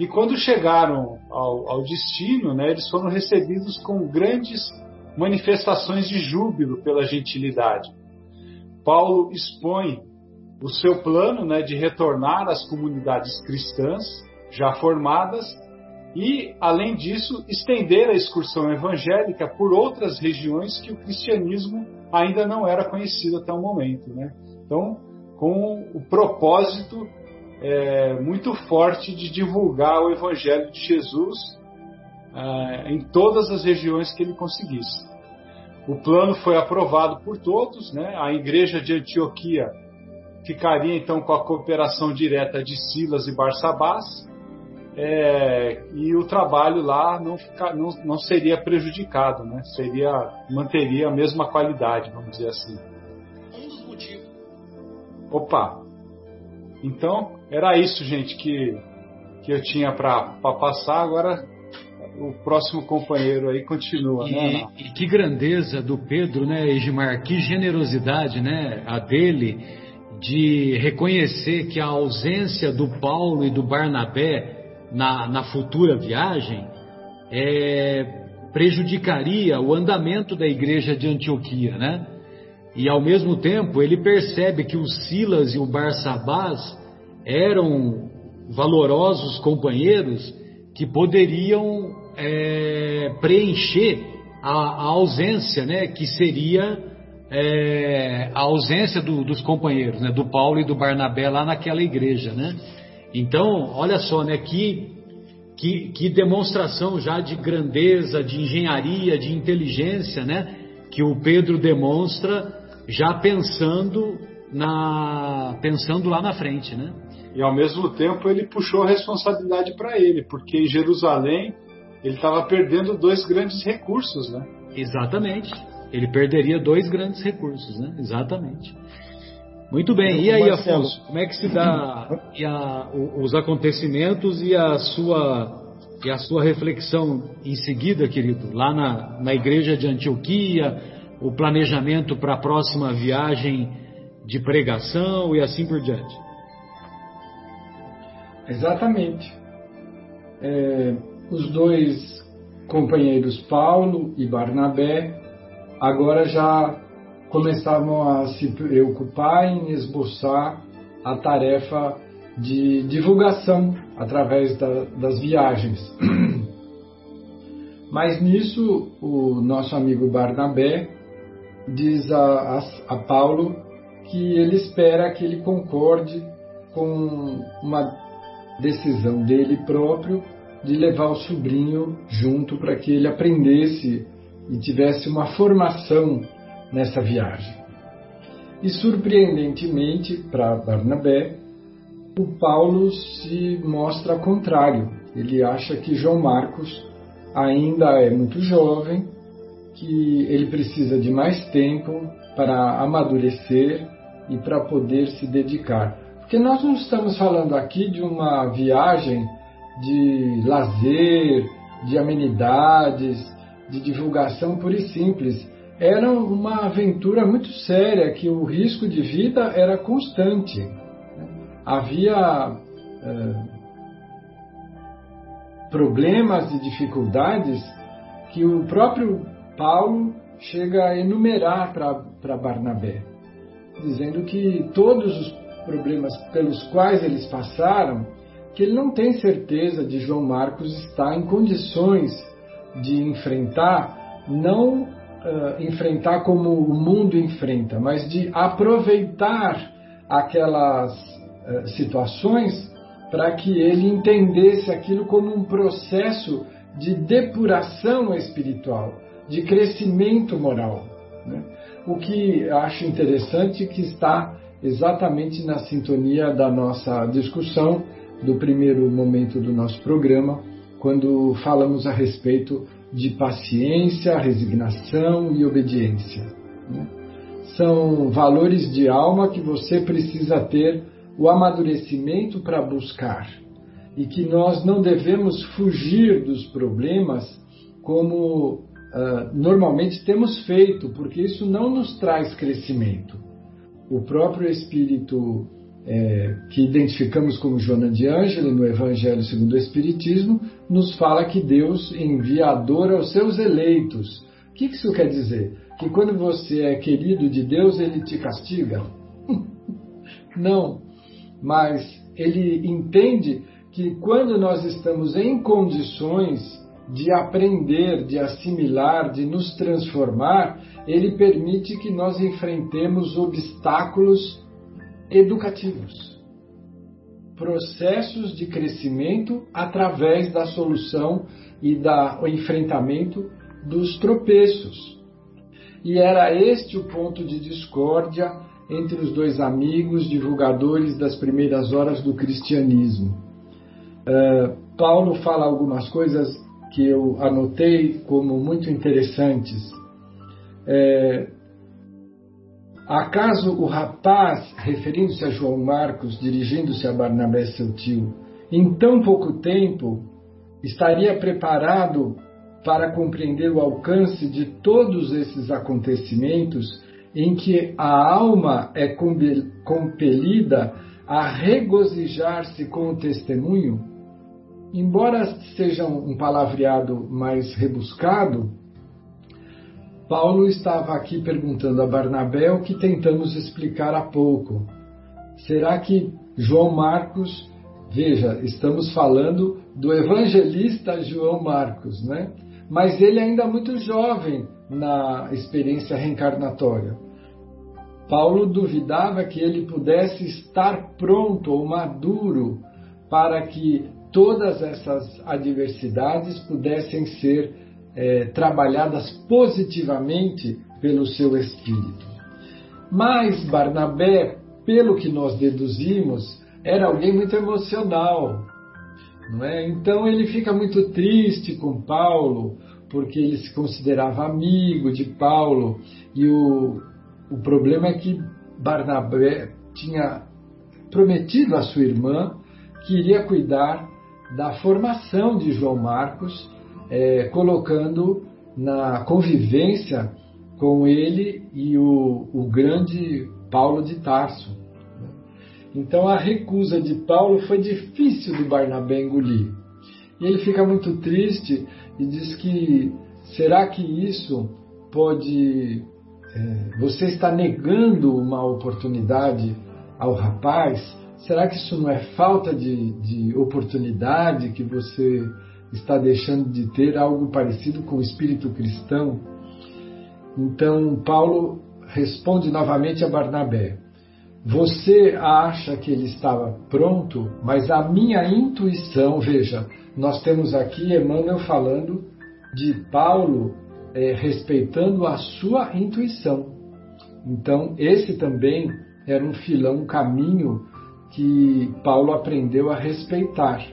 E quando chegaram ao, ao destino, né, eles foram recebidos com grandes manifestações de júbilo pela gentilidade. Paulo expõe o seu plano né, de retornar às comunidades cristãs já formadas e, além disso, estender a excursão evangélica por outras regiões que o cristianismo ainda não era conhecido até o momento. Né? Então, com o propósito é, muito forte de divulgar o Evangelho de Jesus é, em todas as regiões que ele conseguisse. O plano foi aprovado por todos, né? a igreja de Antioquia ficaria então com a cooperação direta de Silas e Barsabás, é, e o trabalho lá não, fica, não, não seria prejudicado, né? seria, manteria a mesma qualidade, vamos dizer assim. Um dos motivos. Opa! Então, era isso, gente, que, que eu tinha para passar. Agora, o próximo companheiro aí continua, e, né? E que grandeza do Pedro, né, Edmar? Que generosidade, né, a dele de reconhecer que a ausência do Paulo e do Barnabé na, na futura viagem é, prejudicaria o andamento da igreja de Antioquia, né? E ao mesmo tempo ele percebe que o Silas e o Barsabás eram valorosos companheiros que poderiam é, preencher a, a, ausência, né, que seria é, a ausência do, dos companheiros, né, do Paulo e do Barnabé lá naquela igreja, né? Então, olha só, né, que, que, que demonstração já de grandeza, de engenharia, de inteligência, né, que o Pedro demonstra já pensando na pensando lá na frente, né? E ao mesmo tempo ele puxou a responsabilidade para ele, porque em Jerusalém ele estava perdendo dois grandes recursos, né? Exatamente. Ele perderia dois grandes recursos, né? Exatamente. Muito bem. E aí, Afonso, como é que se dá a, os acontecimentos e a sua e a sua reflexão em seguida, querido, lá na, na igreja de Antioquia, o planejamento para a próxima viagem de pregação e assim por diante? Exatamente. É, os dois companheiros Paulo e Barnabé agora já começavam a se preocupar em esboçar a tarefa de divulgação através da, das viagens. Mas nisso, o nosso amigo Barnabé diz a, a, a Paulo que ele espera que ele concorde com uma decisão dele próprio de levar o sobrinho junto para que ele aprendesse e tivesse uma formação nessa viagem. E surpreendentemente para Barnabé, o Paulo se mostra contrário. Ele acha que João Marcos ainda é muito jovem, que ele precisa de mais tempo para amadurecer e para poder se dedicar. Porque nós não estamos falando aqui de uma viagem de lazer, de amenidades, de divulgação pura e simples. Era uma aventura muito séria, que o risco de vida era constante. Havia é, problemas e dificuldades que o próprio Paulo chega a enumerar para Barnabé, dizendo que todos os problemas pelos quais eles passaram, que ele não tem certeza de João Marcos estar em condições de enfrentar, não uh, enfrentar como o mundo enfrenta, mas de aproveitar aquelas uh, situações para que ele entendesse aquilo como um processo de depuração espiritual, de crescimento moral. Né? O que acho interessante que está exatamente na sintonia da nossa discussão do primeiro momento do nosso programa, quando falamos a respeito de paciência, resignação e obediência. Né? São valores de alma que você precisa ter o amadurecimento para buscar e que nós não devemos fugir dos problemas como uh, normalmente temos feito, porque isso não nos traz crescimento. O próprio Espírito é, que identificamos como Joana de Ângelo no Evangelho segundo o Espiritismo, nos fala que Deus envia a dor aos seus eleitos. O que isso quer dizer? Que quando você é querido de Deus, ele te castiga? Não, mas ele entende que quando nós estamos em condições de aprender, de assimilar, de nos transformar, ele permite que nós enfrentemos obstáculos educativos. Processos de crescimento através da solução e do enfrentamento dos tropeços. E era este o ponto de discórdia entre os dois amigos divulgadores das primeiras horas do cristianismo. Uh, Paulo fala algumas coisas que eu anotei como muito interessantes. É, acaso o rapaz, referindo-se a João Marcos, dirigindo-se a Barnabé, seu tio, em tão pouco tempo estaria preparado para compreender o alcance de todos esses acontecimentos em que a alma é compelida a regozijar-se com o testemunho? Embora seja um palavreado mais rebuscado, Paulo estava aqui perguntando a Barnabé o que tentamos explicar há pouco. Será que João Marcos, veja, estamos falando do evangelista João Marcos, né? Mas ele ainda é muito jovem na experiência reencarnatória. Paulo duvidava que ele pudesse estar pronto ou maduro para que todas essas adversidades pudessem ser é, trabalhadas positivamente pelo seu espírito. Mas Barnabé, pelo que nós deduzimos, era alguém muito emocional. Não é? Então ele fica muito triste com Paulo, porque ele se considerava amigo de Paulo e o, o problema é que Barnabé tinha prometido à sua irmã que iria cuidar da formação de João Marcos, é, colocando na convivência com ele e o, o grande Paulo de Tarso. Então a recusa de Paulo foi difícil do Barnabé engolir. E ele fica muito triste e diz que será que isso pode é, você está negando uma oportunidade ao rapaz? Será que isso não é falta de, de oportunidade que você está deixando de ter algo parecido com o espírito cristão? Então, Paulo responde novamente a Barnabé: Você acha que ele estava pronto, mas a minha intuição, veja, nós temos aqui Emmanuel falando de Paulo é, respeitando a sua intuição. Então, esse também era um filão, um caminho que Paulo aprendeu a respeitar.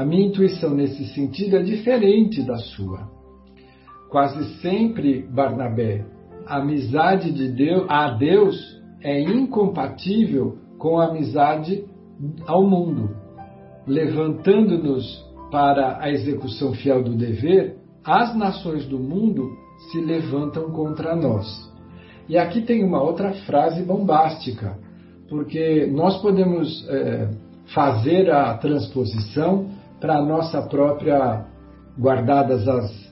A minha intuição nesse sentido é diferente da sua. Quase sempre, Barnabé, a amizade de Deus, a Deus é incompatível com a amizade ao mundo. Levantando-nos para a execução fiel do dever, as nações do mundo se levantam contra nós. E aqui tem uma outra frase bombástica, porque nós podemos é, fazer a transposição para a nossa própria, guardadas as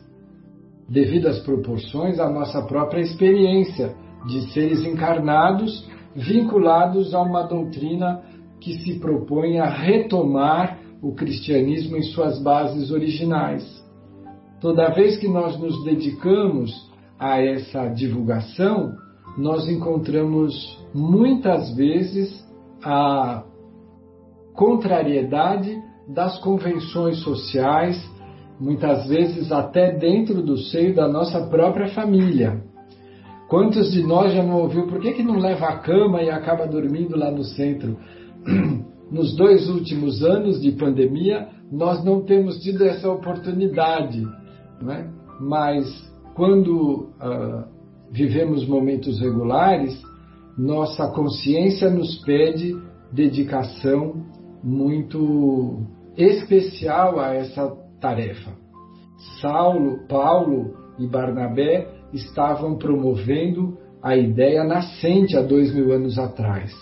devidas proporções, a nossa própria experiência de seres encarnados vinculados a uma doutrina que se propõe a retomar o cristianismo em suas bases originais. Toda vez que nós nos dedicamos a essa divulgação, nós encontramos muitas vezes a contrariedade das convenções sociais, muitas vezes até dentro do seio da nossa própria família. Quantos de nós já não ouviu por que, que não leva a cama e acaba dormindo lá no centro? Nos dois últimos anos de pandemia, nós não temos tido essa oportunidade é? mas quando uh, vivemos momentos regulares, nossa consciência nos pede dedicação muito especial a essa tarefa. Saulo, Paulo e Barnabé estavam promovendo a ideia nascente há dois mil anos atrás.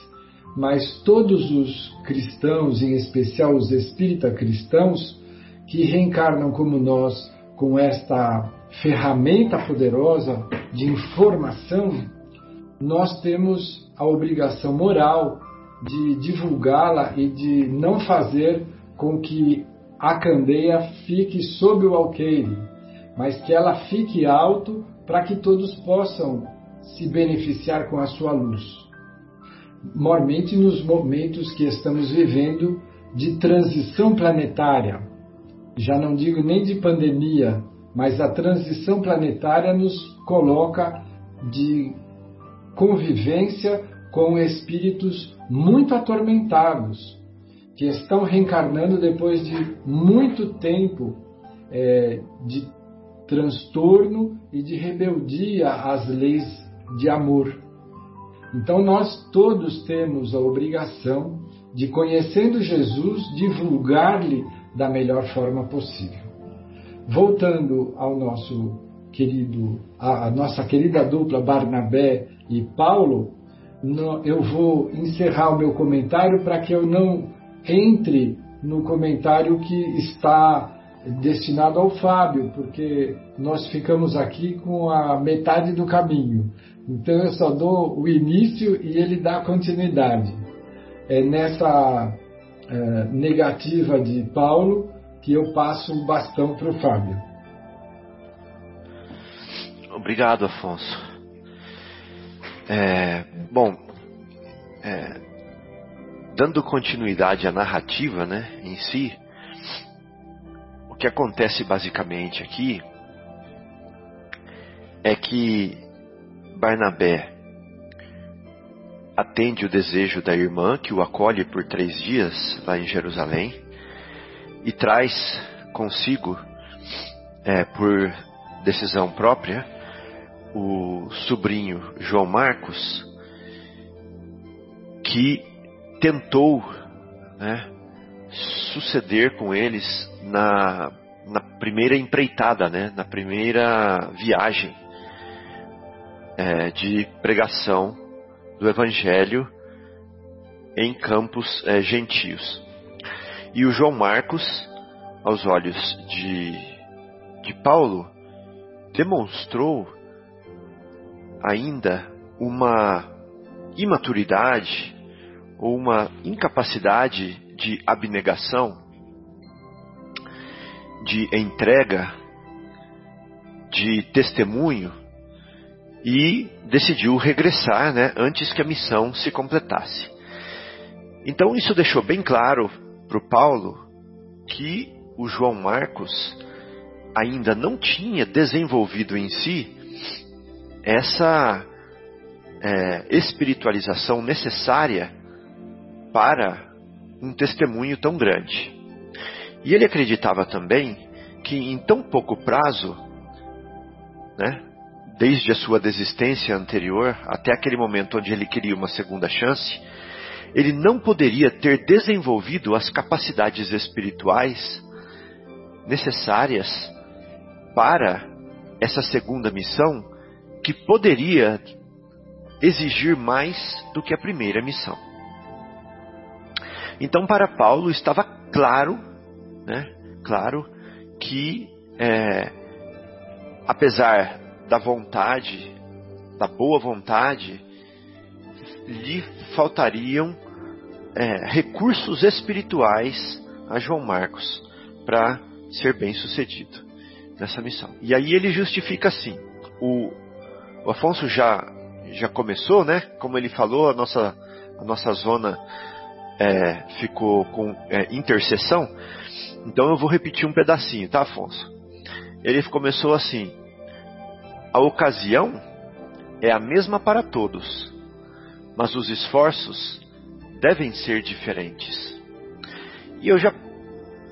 Mas todos os cristãos, em especial os espírita cristãos, que reencarnam como nós com esta ferramenta poderosa de informação, nós temos a obrigação moral de divulgá-la e de não fazer com que a candeia fique sob o alqueire, mas que ela fique alto para que todos possam se beneficiar com a sua luz. Mormente nos momentos que estamos vivendo de transição planetária, já não digo nem de pandemia, mas a transição planetária nos coloca de convivência com espíritos muito atormentados, que estão reencarnando depois de muito tempo é, de transtorno e de rebeldia às leis de amor. Então nós todos temos a obrigação de, conhecendo Jesus, divulgar-lhe da melhor forma possível. Voltando ao nosso querido, a, nossa querida dupla Barnabé e Paulo, eu vou encerrar o meu comentário para que eu não entre no comentário que está destinado ao Fábio, porque nós ficamos aqui com a metade do caminho. Então eu só dou o início e ele dá continuidade. É nessa é, negativa de Paulo que eu passo o bastão para o Fábio. Obrigado, Afonso. É, bom, é, dando continuidade à narrativa né, em si, o que acontece basicamente aqui é que Barnabé atende o desejo da irmã que o acolhe por três dias lá em Jerusalém e traz consigo, é, por decisão própria, o sobrinho João Marcos, que tentou né, suceder com eles na, na primeira empreitada, né, na primeira viagem é, de pregação do Evangelho em campos é, gentios. E o João Marcos, aos olhos de, de Paulo, demonstrou ainda uma imaturidade ou uma incapacidade de abnegação, de entrega, de testemunho e decidiu regressar né, antes que a missão se completasse. Então isso deixou bem claro para o Paulo que o João Marcos ainda não tinha desenvolvido em si essa é, espiritualização necessária para um testemunho tão grande. E ele acreditava também que em tão pouco prazo, né, desde a sua desistência anterior até aquele momento onde ele queria uma segunda chance, ele não poderia ter desenvolvido as capacidades espirituais necessárias para essa segunda missão que poderia exigir mais do que a primeira missão. Então, para Paulo estava claro, né, claro que é, apesar da vontade, da boa vontade, lhe faltariam é, recursos espirituais a João Marcos para ser bem sucedido nessa missão. E aí ele justifica assim: o, o Afonso já já começou, né? Como ele falou, a nossa a nossa zona é, ficou com é, intercessão. Então eu vou repetir um pedacinho, tá, Afonso? Ele começou assim: a ocasião é a mesma para todos, mas os esforços devem ser diferentes. E eu já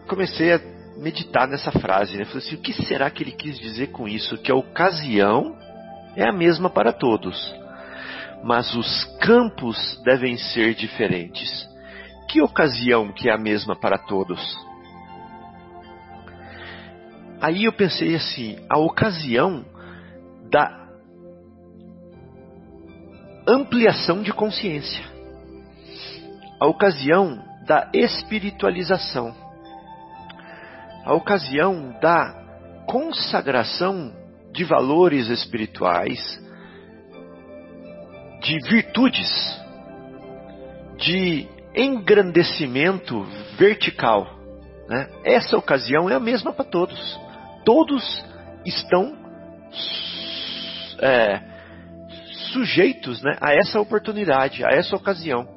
comecei a meditar nessa frase, né? Falei assim, o que será que ele quis dizer com isso? Que a ocasião é a mesma para todos, mas os campos devem ser diferentes que ocasião que é a mesma para todos? Aí eu pensei assim, a ocasião da ampliação de consciência, a ocasião da espiritualização, a ocasião da consagração de valores espirituais, de virtudes, de engrandecimento vertical. Né? Essa ocasião é a mesma para todos. Todos estão é, sujeitos né, a essa oportunidade, a essa ocasião,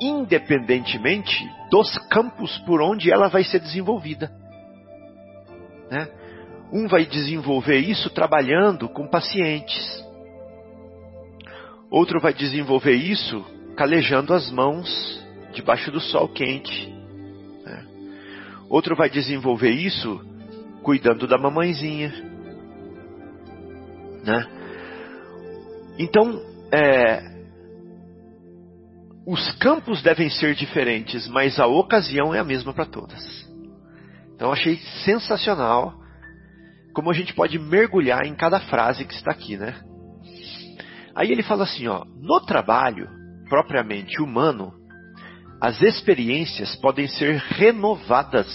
independentemente dos campos por onde ela vai ser desenvolvida. Né? Um vai desenvolver isso trabalhando com pacientes, outro vai desenvolver isso calejando as mãos debaixo do sol quente, né? outro vai desenvolver isso cuidando da mamãezinha, né? Então, é, os campos devem ser diferentes, mas a ocasião é a mesma para todas. Então, achei sensacional como a gente pode mergulhar em cada frase que está aqui, né? Aí ele fala assim, ó, no trabalho propriamente humano, as experiências podem ser renovadas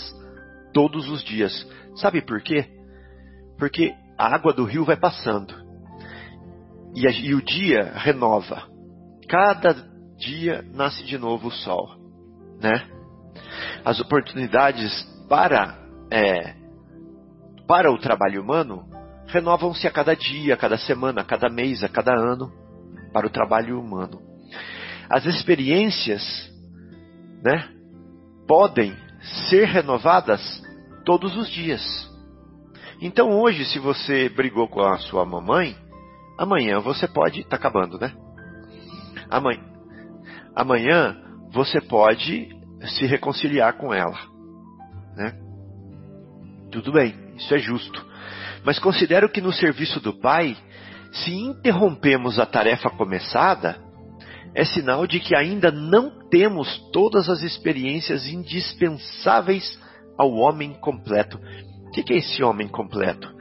todos os dias. Sabe por quê? Porque a água do rio vai passando e, a, e o dia renova. Cada dia nasce de novo o sol, né? As oportunidades para é, para o trabalho humano renovam-se a cada dia, a cada semana, a cada mês, a cada ano para o trabalho humano. As experiências, né, podem ser renovadas todos os dias. Então hoje, se você brigou com a sua mamãe, amanhã você pode, está acabando, né? Amanhã, amanhã você pode se reconciliar com ela, né? Tudo bem, isso é justo. Mas considero que no serviço do Pai, se interrompemos a tarefa começada, é sinal de que ainda não temos todas as experiências indispensáveis ao homem completo. O que é esse homem completo?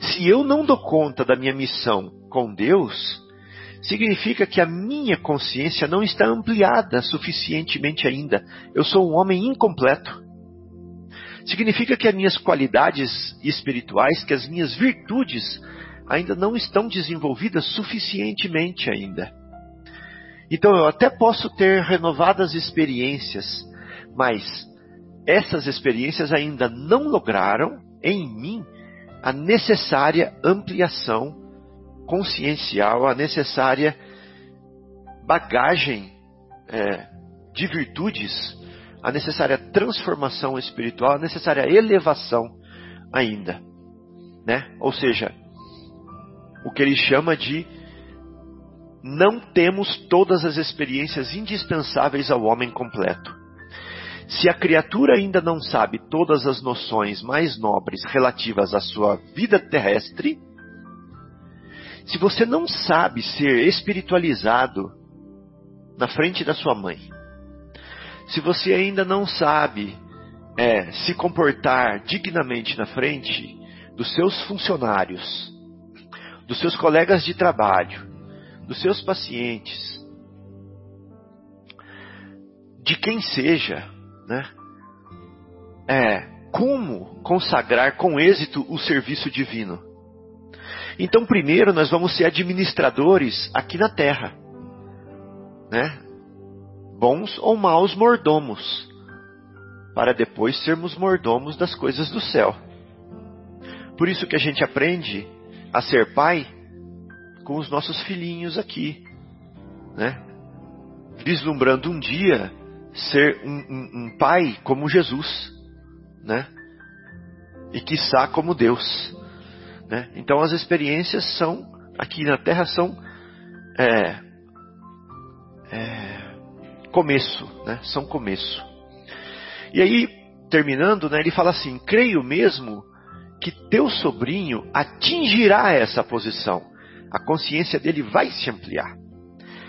Se eu não dou conta da minha missão com Deus, significa que a minha consciência não está ampliada suficientemente ainda. Eu sou um homem incompleto. Significa que as minhas qualidades espirituais, que as minhas virtudes ainda não estão desenvolvidas suficientemente ainda. Então eu até posso ter renovadas experiências, mas essas experiências ainda não lograram em mim a necessária ampliação consciencial, a necessária bagagem é, de virtudes a necessária transformação espiritual, a necessária elevação ainda, né? Ou seja, o que ele chama de não temos todas as experiências indispensáveis ao homem completo. Se a criatura ainda não sabe todas as noções mais nobres relativas à sua vida terrestre, se você não sabe ser espiritualizado na frente da sua mãe, se você ainda não sabe é, se comportar dignamente na frente dos seus funcionários, dos seus colegas de trabalho, dos seus pacientes, de quem seja, né? É, como consagrar com êxito o serviço divino. Então, primeiro nós vamos ser administradores aqui na terra, né? bons ou maus mordomos, para depois sermos mordomos das coisas do céu. Por isso que a gente aprende a ser pai com os nossos filhinhos aqui, né? Vislumbrando um dia ser um, um, um pai como Jesus, né? E quiçá como Deus, né? Então as experiências são aqui na Terra são é, é, começo, né? São começo. E aí, terminando, né, ele fala assim: creio mesmo que teu sobrinho atingirá essa posição. A consciência dele vai se ampliar.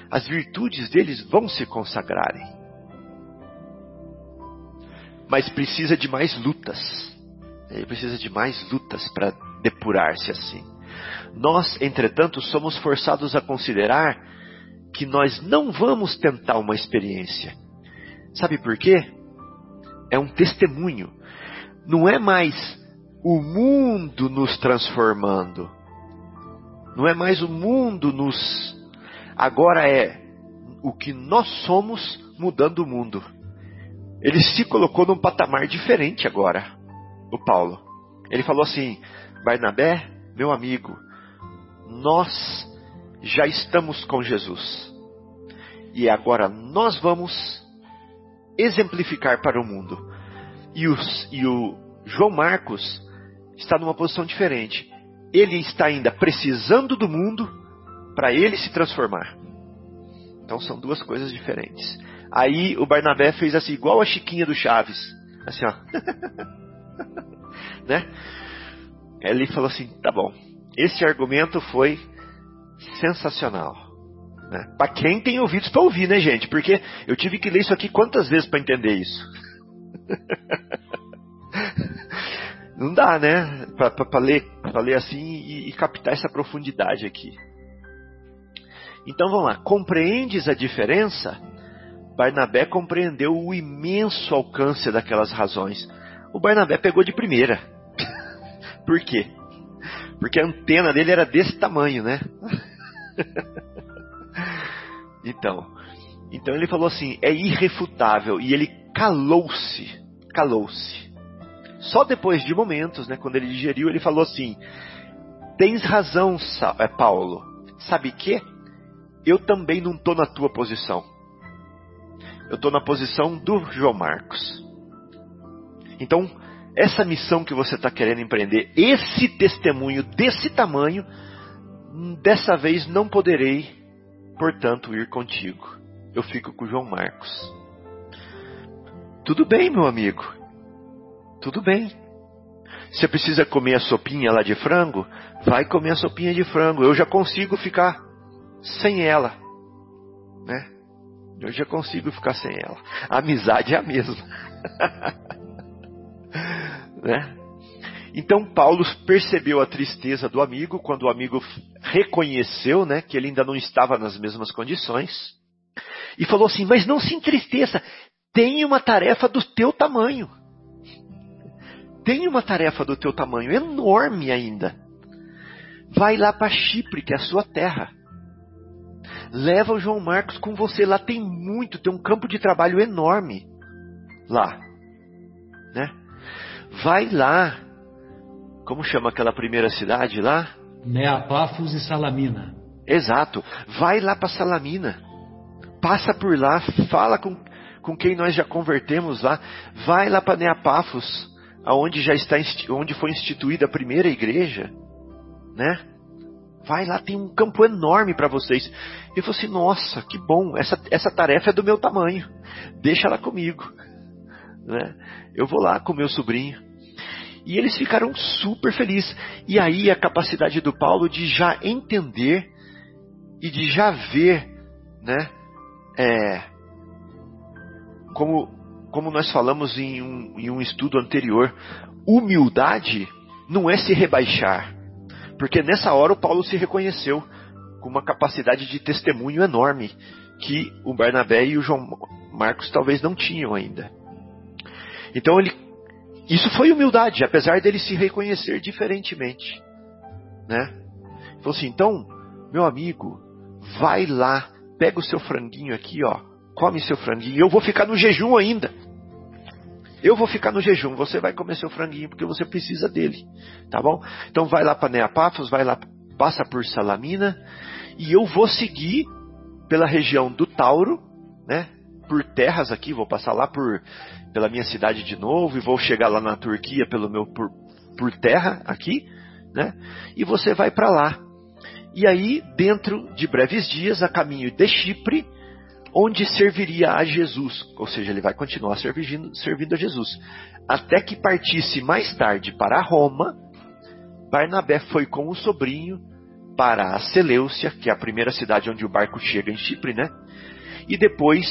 As virtudes deles vão se consagrarem. Mas precisa de mais lutas. Ele precisa de mais lutas para depurar-se assim. Nós, entretanto, somos forçados a considerar que nós não vamos tentar uma experiência. Sabe por quê? É um testemunho. Não é mais o mundo nos transformando. Não é mais o mundo nos. Agora é o que nós somos mudando o mundo. Ele se colocou num patamar diferente agora, o Paulo. Ele falou assim: Barnabé, meu amigo, nós já estamos com Jesus. E agora nós vamos exemplificar para o mundo. E, os, e o João Marcos está numa posição diferente. Ele está ainda precisando do mundo para ele se transformar. Então são duas coisas diferentes. Aí o Barnabé fez assim, igual a Chiquinha do Chaves. Assim, ó. né? Ele falou assim: tá bom, esse argumento foi sensacional. Né? Para quem tem ouvidos para ouvir, né, gente? Porque eu tive que ler isso aqui quantas vezes para entender isso? Não dá, né? Para ler, ler assim e, e captar essa profundidade aqui. Então vamos lá. Compreendes a diferença? Barnabé compreendeu o imenso alcance daquelas razões. O Barnabé pegou de primeira. Por quê? Porque a antena dele era desse tamanho, né? então, então ele falou assim: é irrefutável. E ele calou-se. Calou-se. Só depois de momentos, né, quando ele digeriu, ele falou assim: Tens razão, é, Paulo. Sabe que? Eu também não estou na tua posição. Eu estou na posição do João Marcos. Então, essa missão que você está querendo empreender, esse testemunho desse tamanho, dessa vez não poderei, portanto, ir contigo. Eu fico com o João Marcos. Tudo bem, meu amigo. Tudo bem. Você precisa comer a sopinha lá de frango? Vai comer a sopinha de frango. Eu já consigo ficar sem ela. Né? Eu já consigo ficar sem ela. A amizade é a mesma. né? Então Paulo percebeu a tristeza do amigo quando o amigo reconheceu, né, que ele ainda não estava nas mesmas condições e falou assim: "Mas não se entristeça, tem uma tarefa do teu tamanho. Tem uma tarefa do teu tamanho enorme ainda. Vai lá para Chipre, que é a sua terra. Leva o João Marcos com você. Lá tem muito, tem um campo de trabalho enorme lá, né? Vai lá. Como chama aquela primeira cidade lá? Neapafos e Salamina. Exato. Vai lá para Salamina. Passa por lá, fala com, com quem nós já convertemos lá. Vai lá para Neapafos, aonde já está onde foi instituída a primeira igreja, né? Vai lá, tem um campo enorme para vocês. E eu falei assim: nossa, que bom, essa, essa tarefa é do meu tamanho. Deixa ela comigo. Né? Eu vou lá com meu sobrinho. E eles ficaram super felizes. E aí a capacidade do Paulo de já entender e de já ver, né? É, como, como nós falamos em um, em um estudo anterior, humildade não é se rebaixar. Porque nessa hora o Paulo se reconheceu com uma capacidade de testemunho enorme que o Barnabé e o João Marcos talvez não tinham ainda. Então ele, isso foi humildade, apesar dele se reconhecer diferentemente, né? Falou assim, então, meu amigo, vai lá, pega o seu franguinho aqui, ó, come seu franguinho. Eu vou ficar no jejum ainda. Eu vou ficar no jejum, você vai comer seu franguinho porque você precisa dele, tá bom? Então vai lá para Neapafos, vai lá, passa por Salamina e eu vou seguir pela região do Tauro, né? Por terras aqui, vou passar lá por pela minha cidade de novo e vou chegar lá na Turquia pelo meu por, por terra aqui, né? E você vai para lá. E aí, dentro de breves dias, a caminho de Chipre, onde serviria a Jesus, ou seja, ele vai continuar servindo, servindo a Jesus. Até que partisse mais tarde para Roma, Barnabé foi com o sobrinho para a Seleucia, que é a primeira cidade onde o barco chega em Chipre, né? E depois,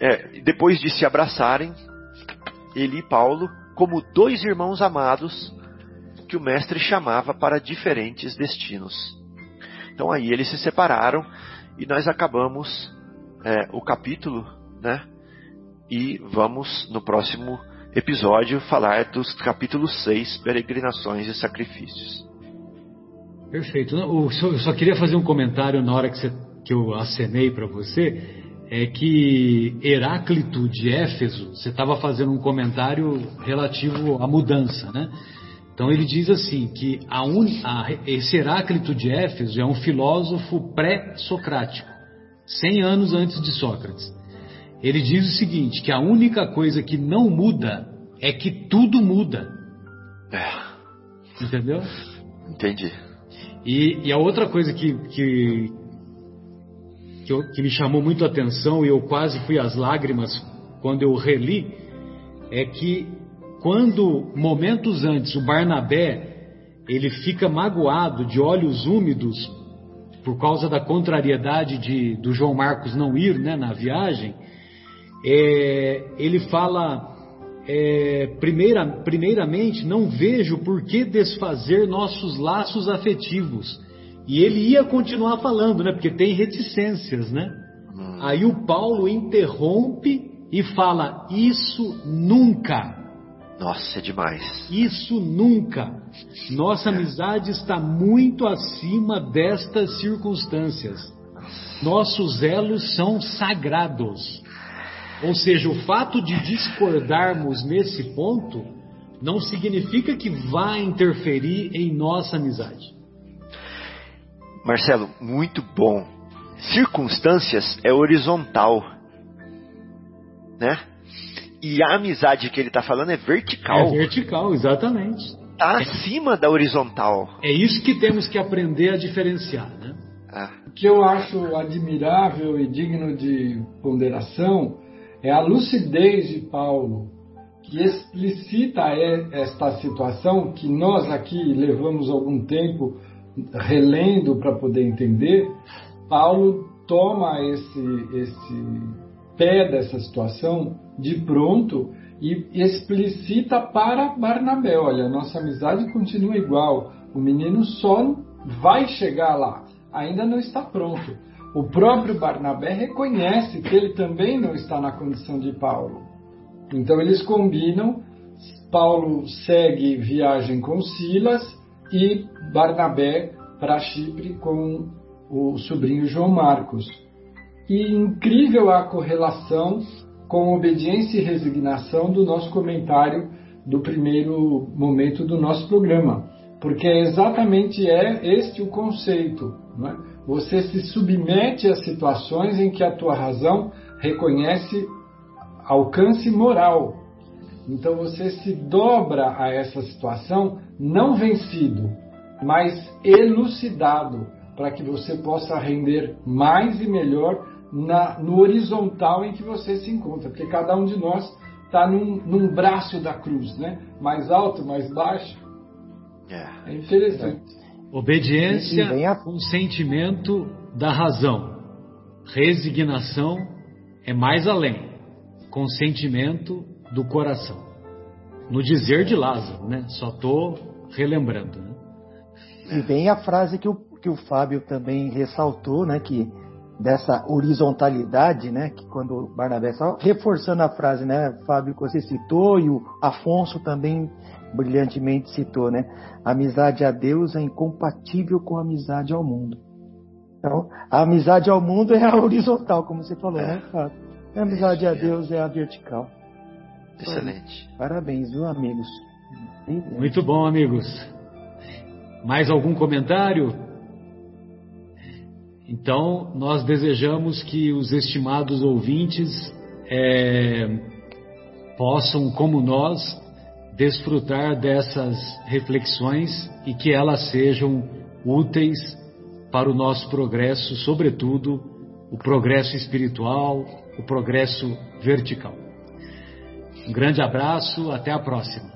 é, depois de se abraçarem, ele e Paulo, como dois irmãos amados, que o mestre chamava para diferentes destinos. Então aí eles se separaram e nós acabamos é, o capítulo, né? E vamos no próximo episódio falar dos capítulos 6, Peregrinações e Sacrifícios. Perfeito. Eu só queria fazer um comentário na hora que, você, que eu acenei para você. É que Heráclito de Éfeso, você estava fazendo um comentário relativo à mudança, né? Então ele diz assim que a un, a, esse Heráclito de Éfeso é um filósofo pré-socrático, 100 anos antes de Sócrates. Ele diz o seguinte, que a única coisa que não muda é que tudo muda. É. Entendeu? Entendi. E, e a outra coisa que, que, que, eu, que me chamou muito a atenção e eu quase fui às lágrimas quando eu reli é que quando momentos antes o Barnabé ele fica magoado, de olhos úmidos, por causa da contrariedade de, do João Marcos não ir né, na viagem, é, ele fala: é, primeira, primeiramente, não vejo por que desfazer nossos laços afetivos. E ele ia continuar falando, né? Porque tem reticências, né? Hum. Aí o Paulo interrompe e fala: Isso nunca. Nossa, é demais. Isso nunca. Nossa amizade está muito acima destas circunstâncias. Nossos elos são sagrados. Ou seja, o fato de discordarmos nesse ponto não significa que vá interferir em nossa amizade. Marcelo, muito bom. Circunstâncias é horizontal, né? E a amizade que ele está falando é vertical. É vertical, exatamente. Está acima da horizontal. É isso que temos que aprender a diferenciar, né? Ah. O que eu acho admirável e digno de ponderação é a lucidez de Paulo, que explicita esta situação que nós aqui levamos algum tempo relendo para poder entender. Paulo toma esse, esse pé dessa situação de pronto e explicita para Barnabé: olha, nossa amizade continua igual, o menino só vai chegar lá, ainda não está pronto. O próprio Barnabé reconhece que ele também não está na condição de Paulo. Então eles combinam, Paulo segue viagem com Silas e Barnabé para Chipre com o sobrinho João Marcos. E incrível a correlação com obediência e resignação do nosso comentário do primeiro momento do nosso programa, porque exatamente é este o conceito. É? Você se submete a situações em que a tua razão reconhece alcance moral. Então você se dobra a essa situação não vencido, mas elucidado, para que você possa render mais e melhor na, no horizontal em que você se encontra, porque cada um de nós está num, num, braço da cruz, né? Mais alto, mais baixo. É, é interessante. Obediência com sentimento da razão. Resignação é mais além, consentimento do coração. No dizer de Lázaro, né? Só estou relembrando. Né? E vem a frase que o, que o Fábio também ressaltou, né? Que dessa horizontalidade, né? Que quando o Barnabé estava reforçando a frase, né? Fábio que você citou e o Afonso também brilhantemente citou, né? A amizade a Deus é incompatível com a amizade ao mundo. Então, a amizade ao mundo é a horizontal, como você falou, né, Fábio? A amizade a Deus é a vertical. Excelente. Parabéns, viu, amigos? Muito bom, amigos. Mais algum comentário? Então, nós desejamos que os estimados ouvintes é, possam, como nós, desfrutar dessas reflexões e que elas sejam úteis para o nosso progresso, sobretudo o progresso espiritual, o progresso vertical. Um grande abraço, até a próxima.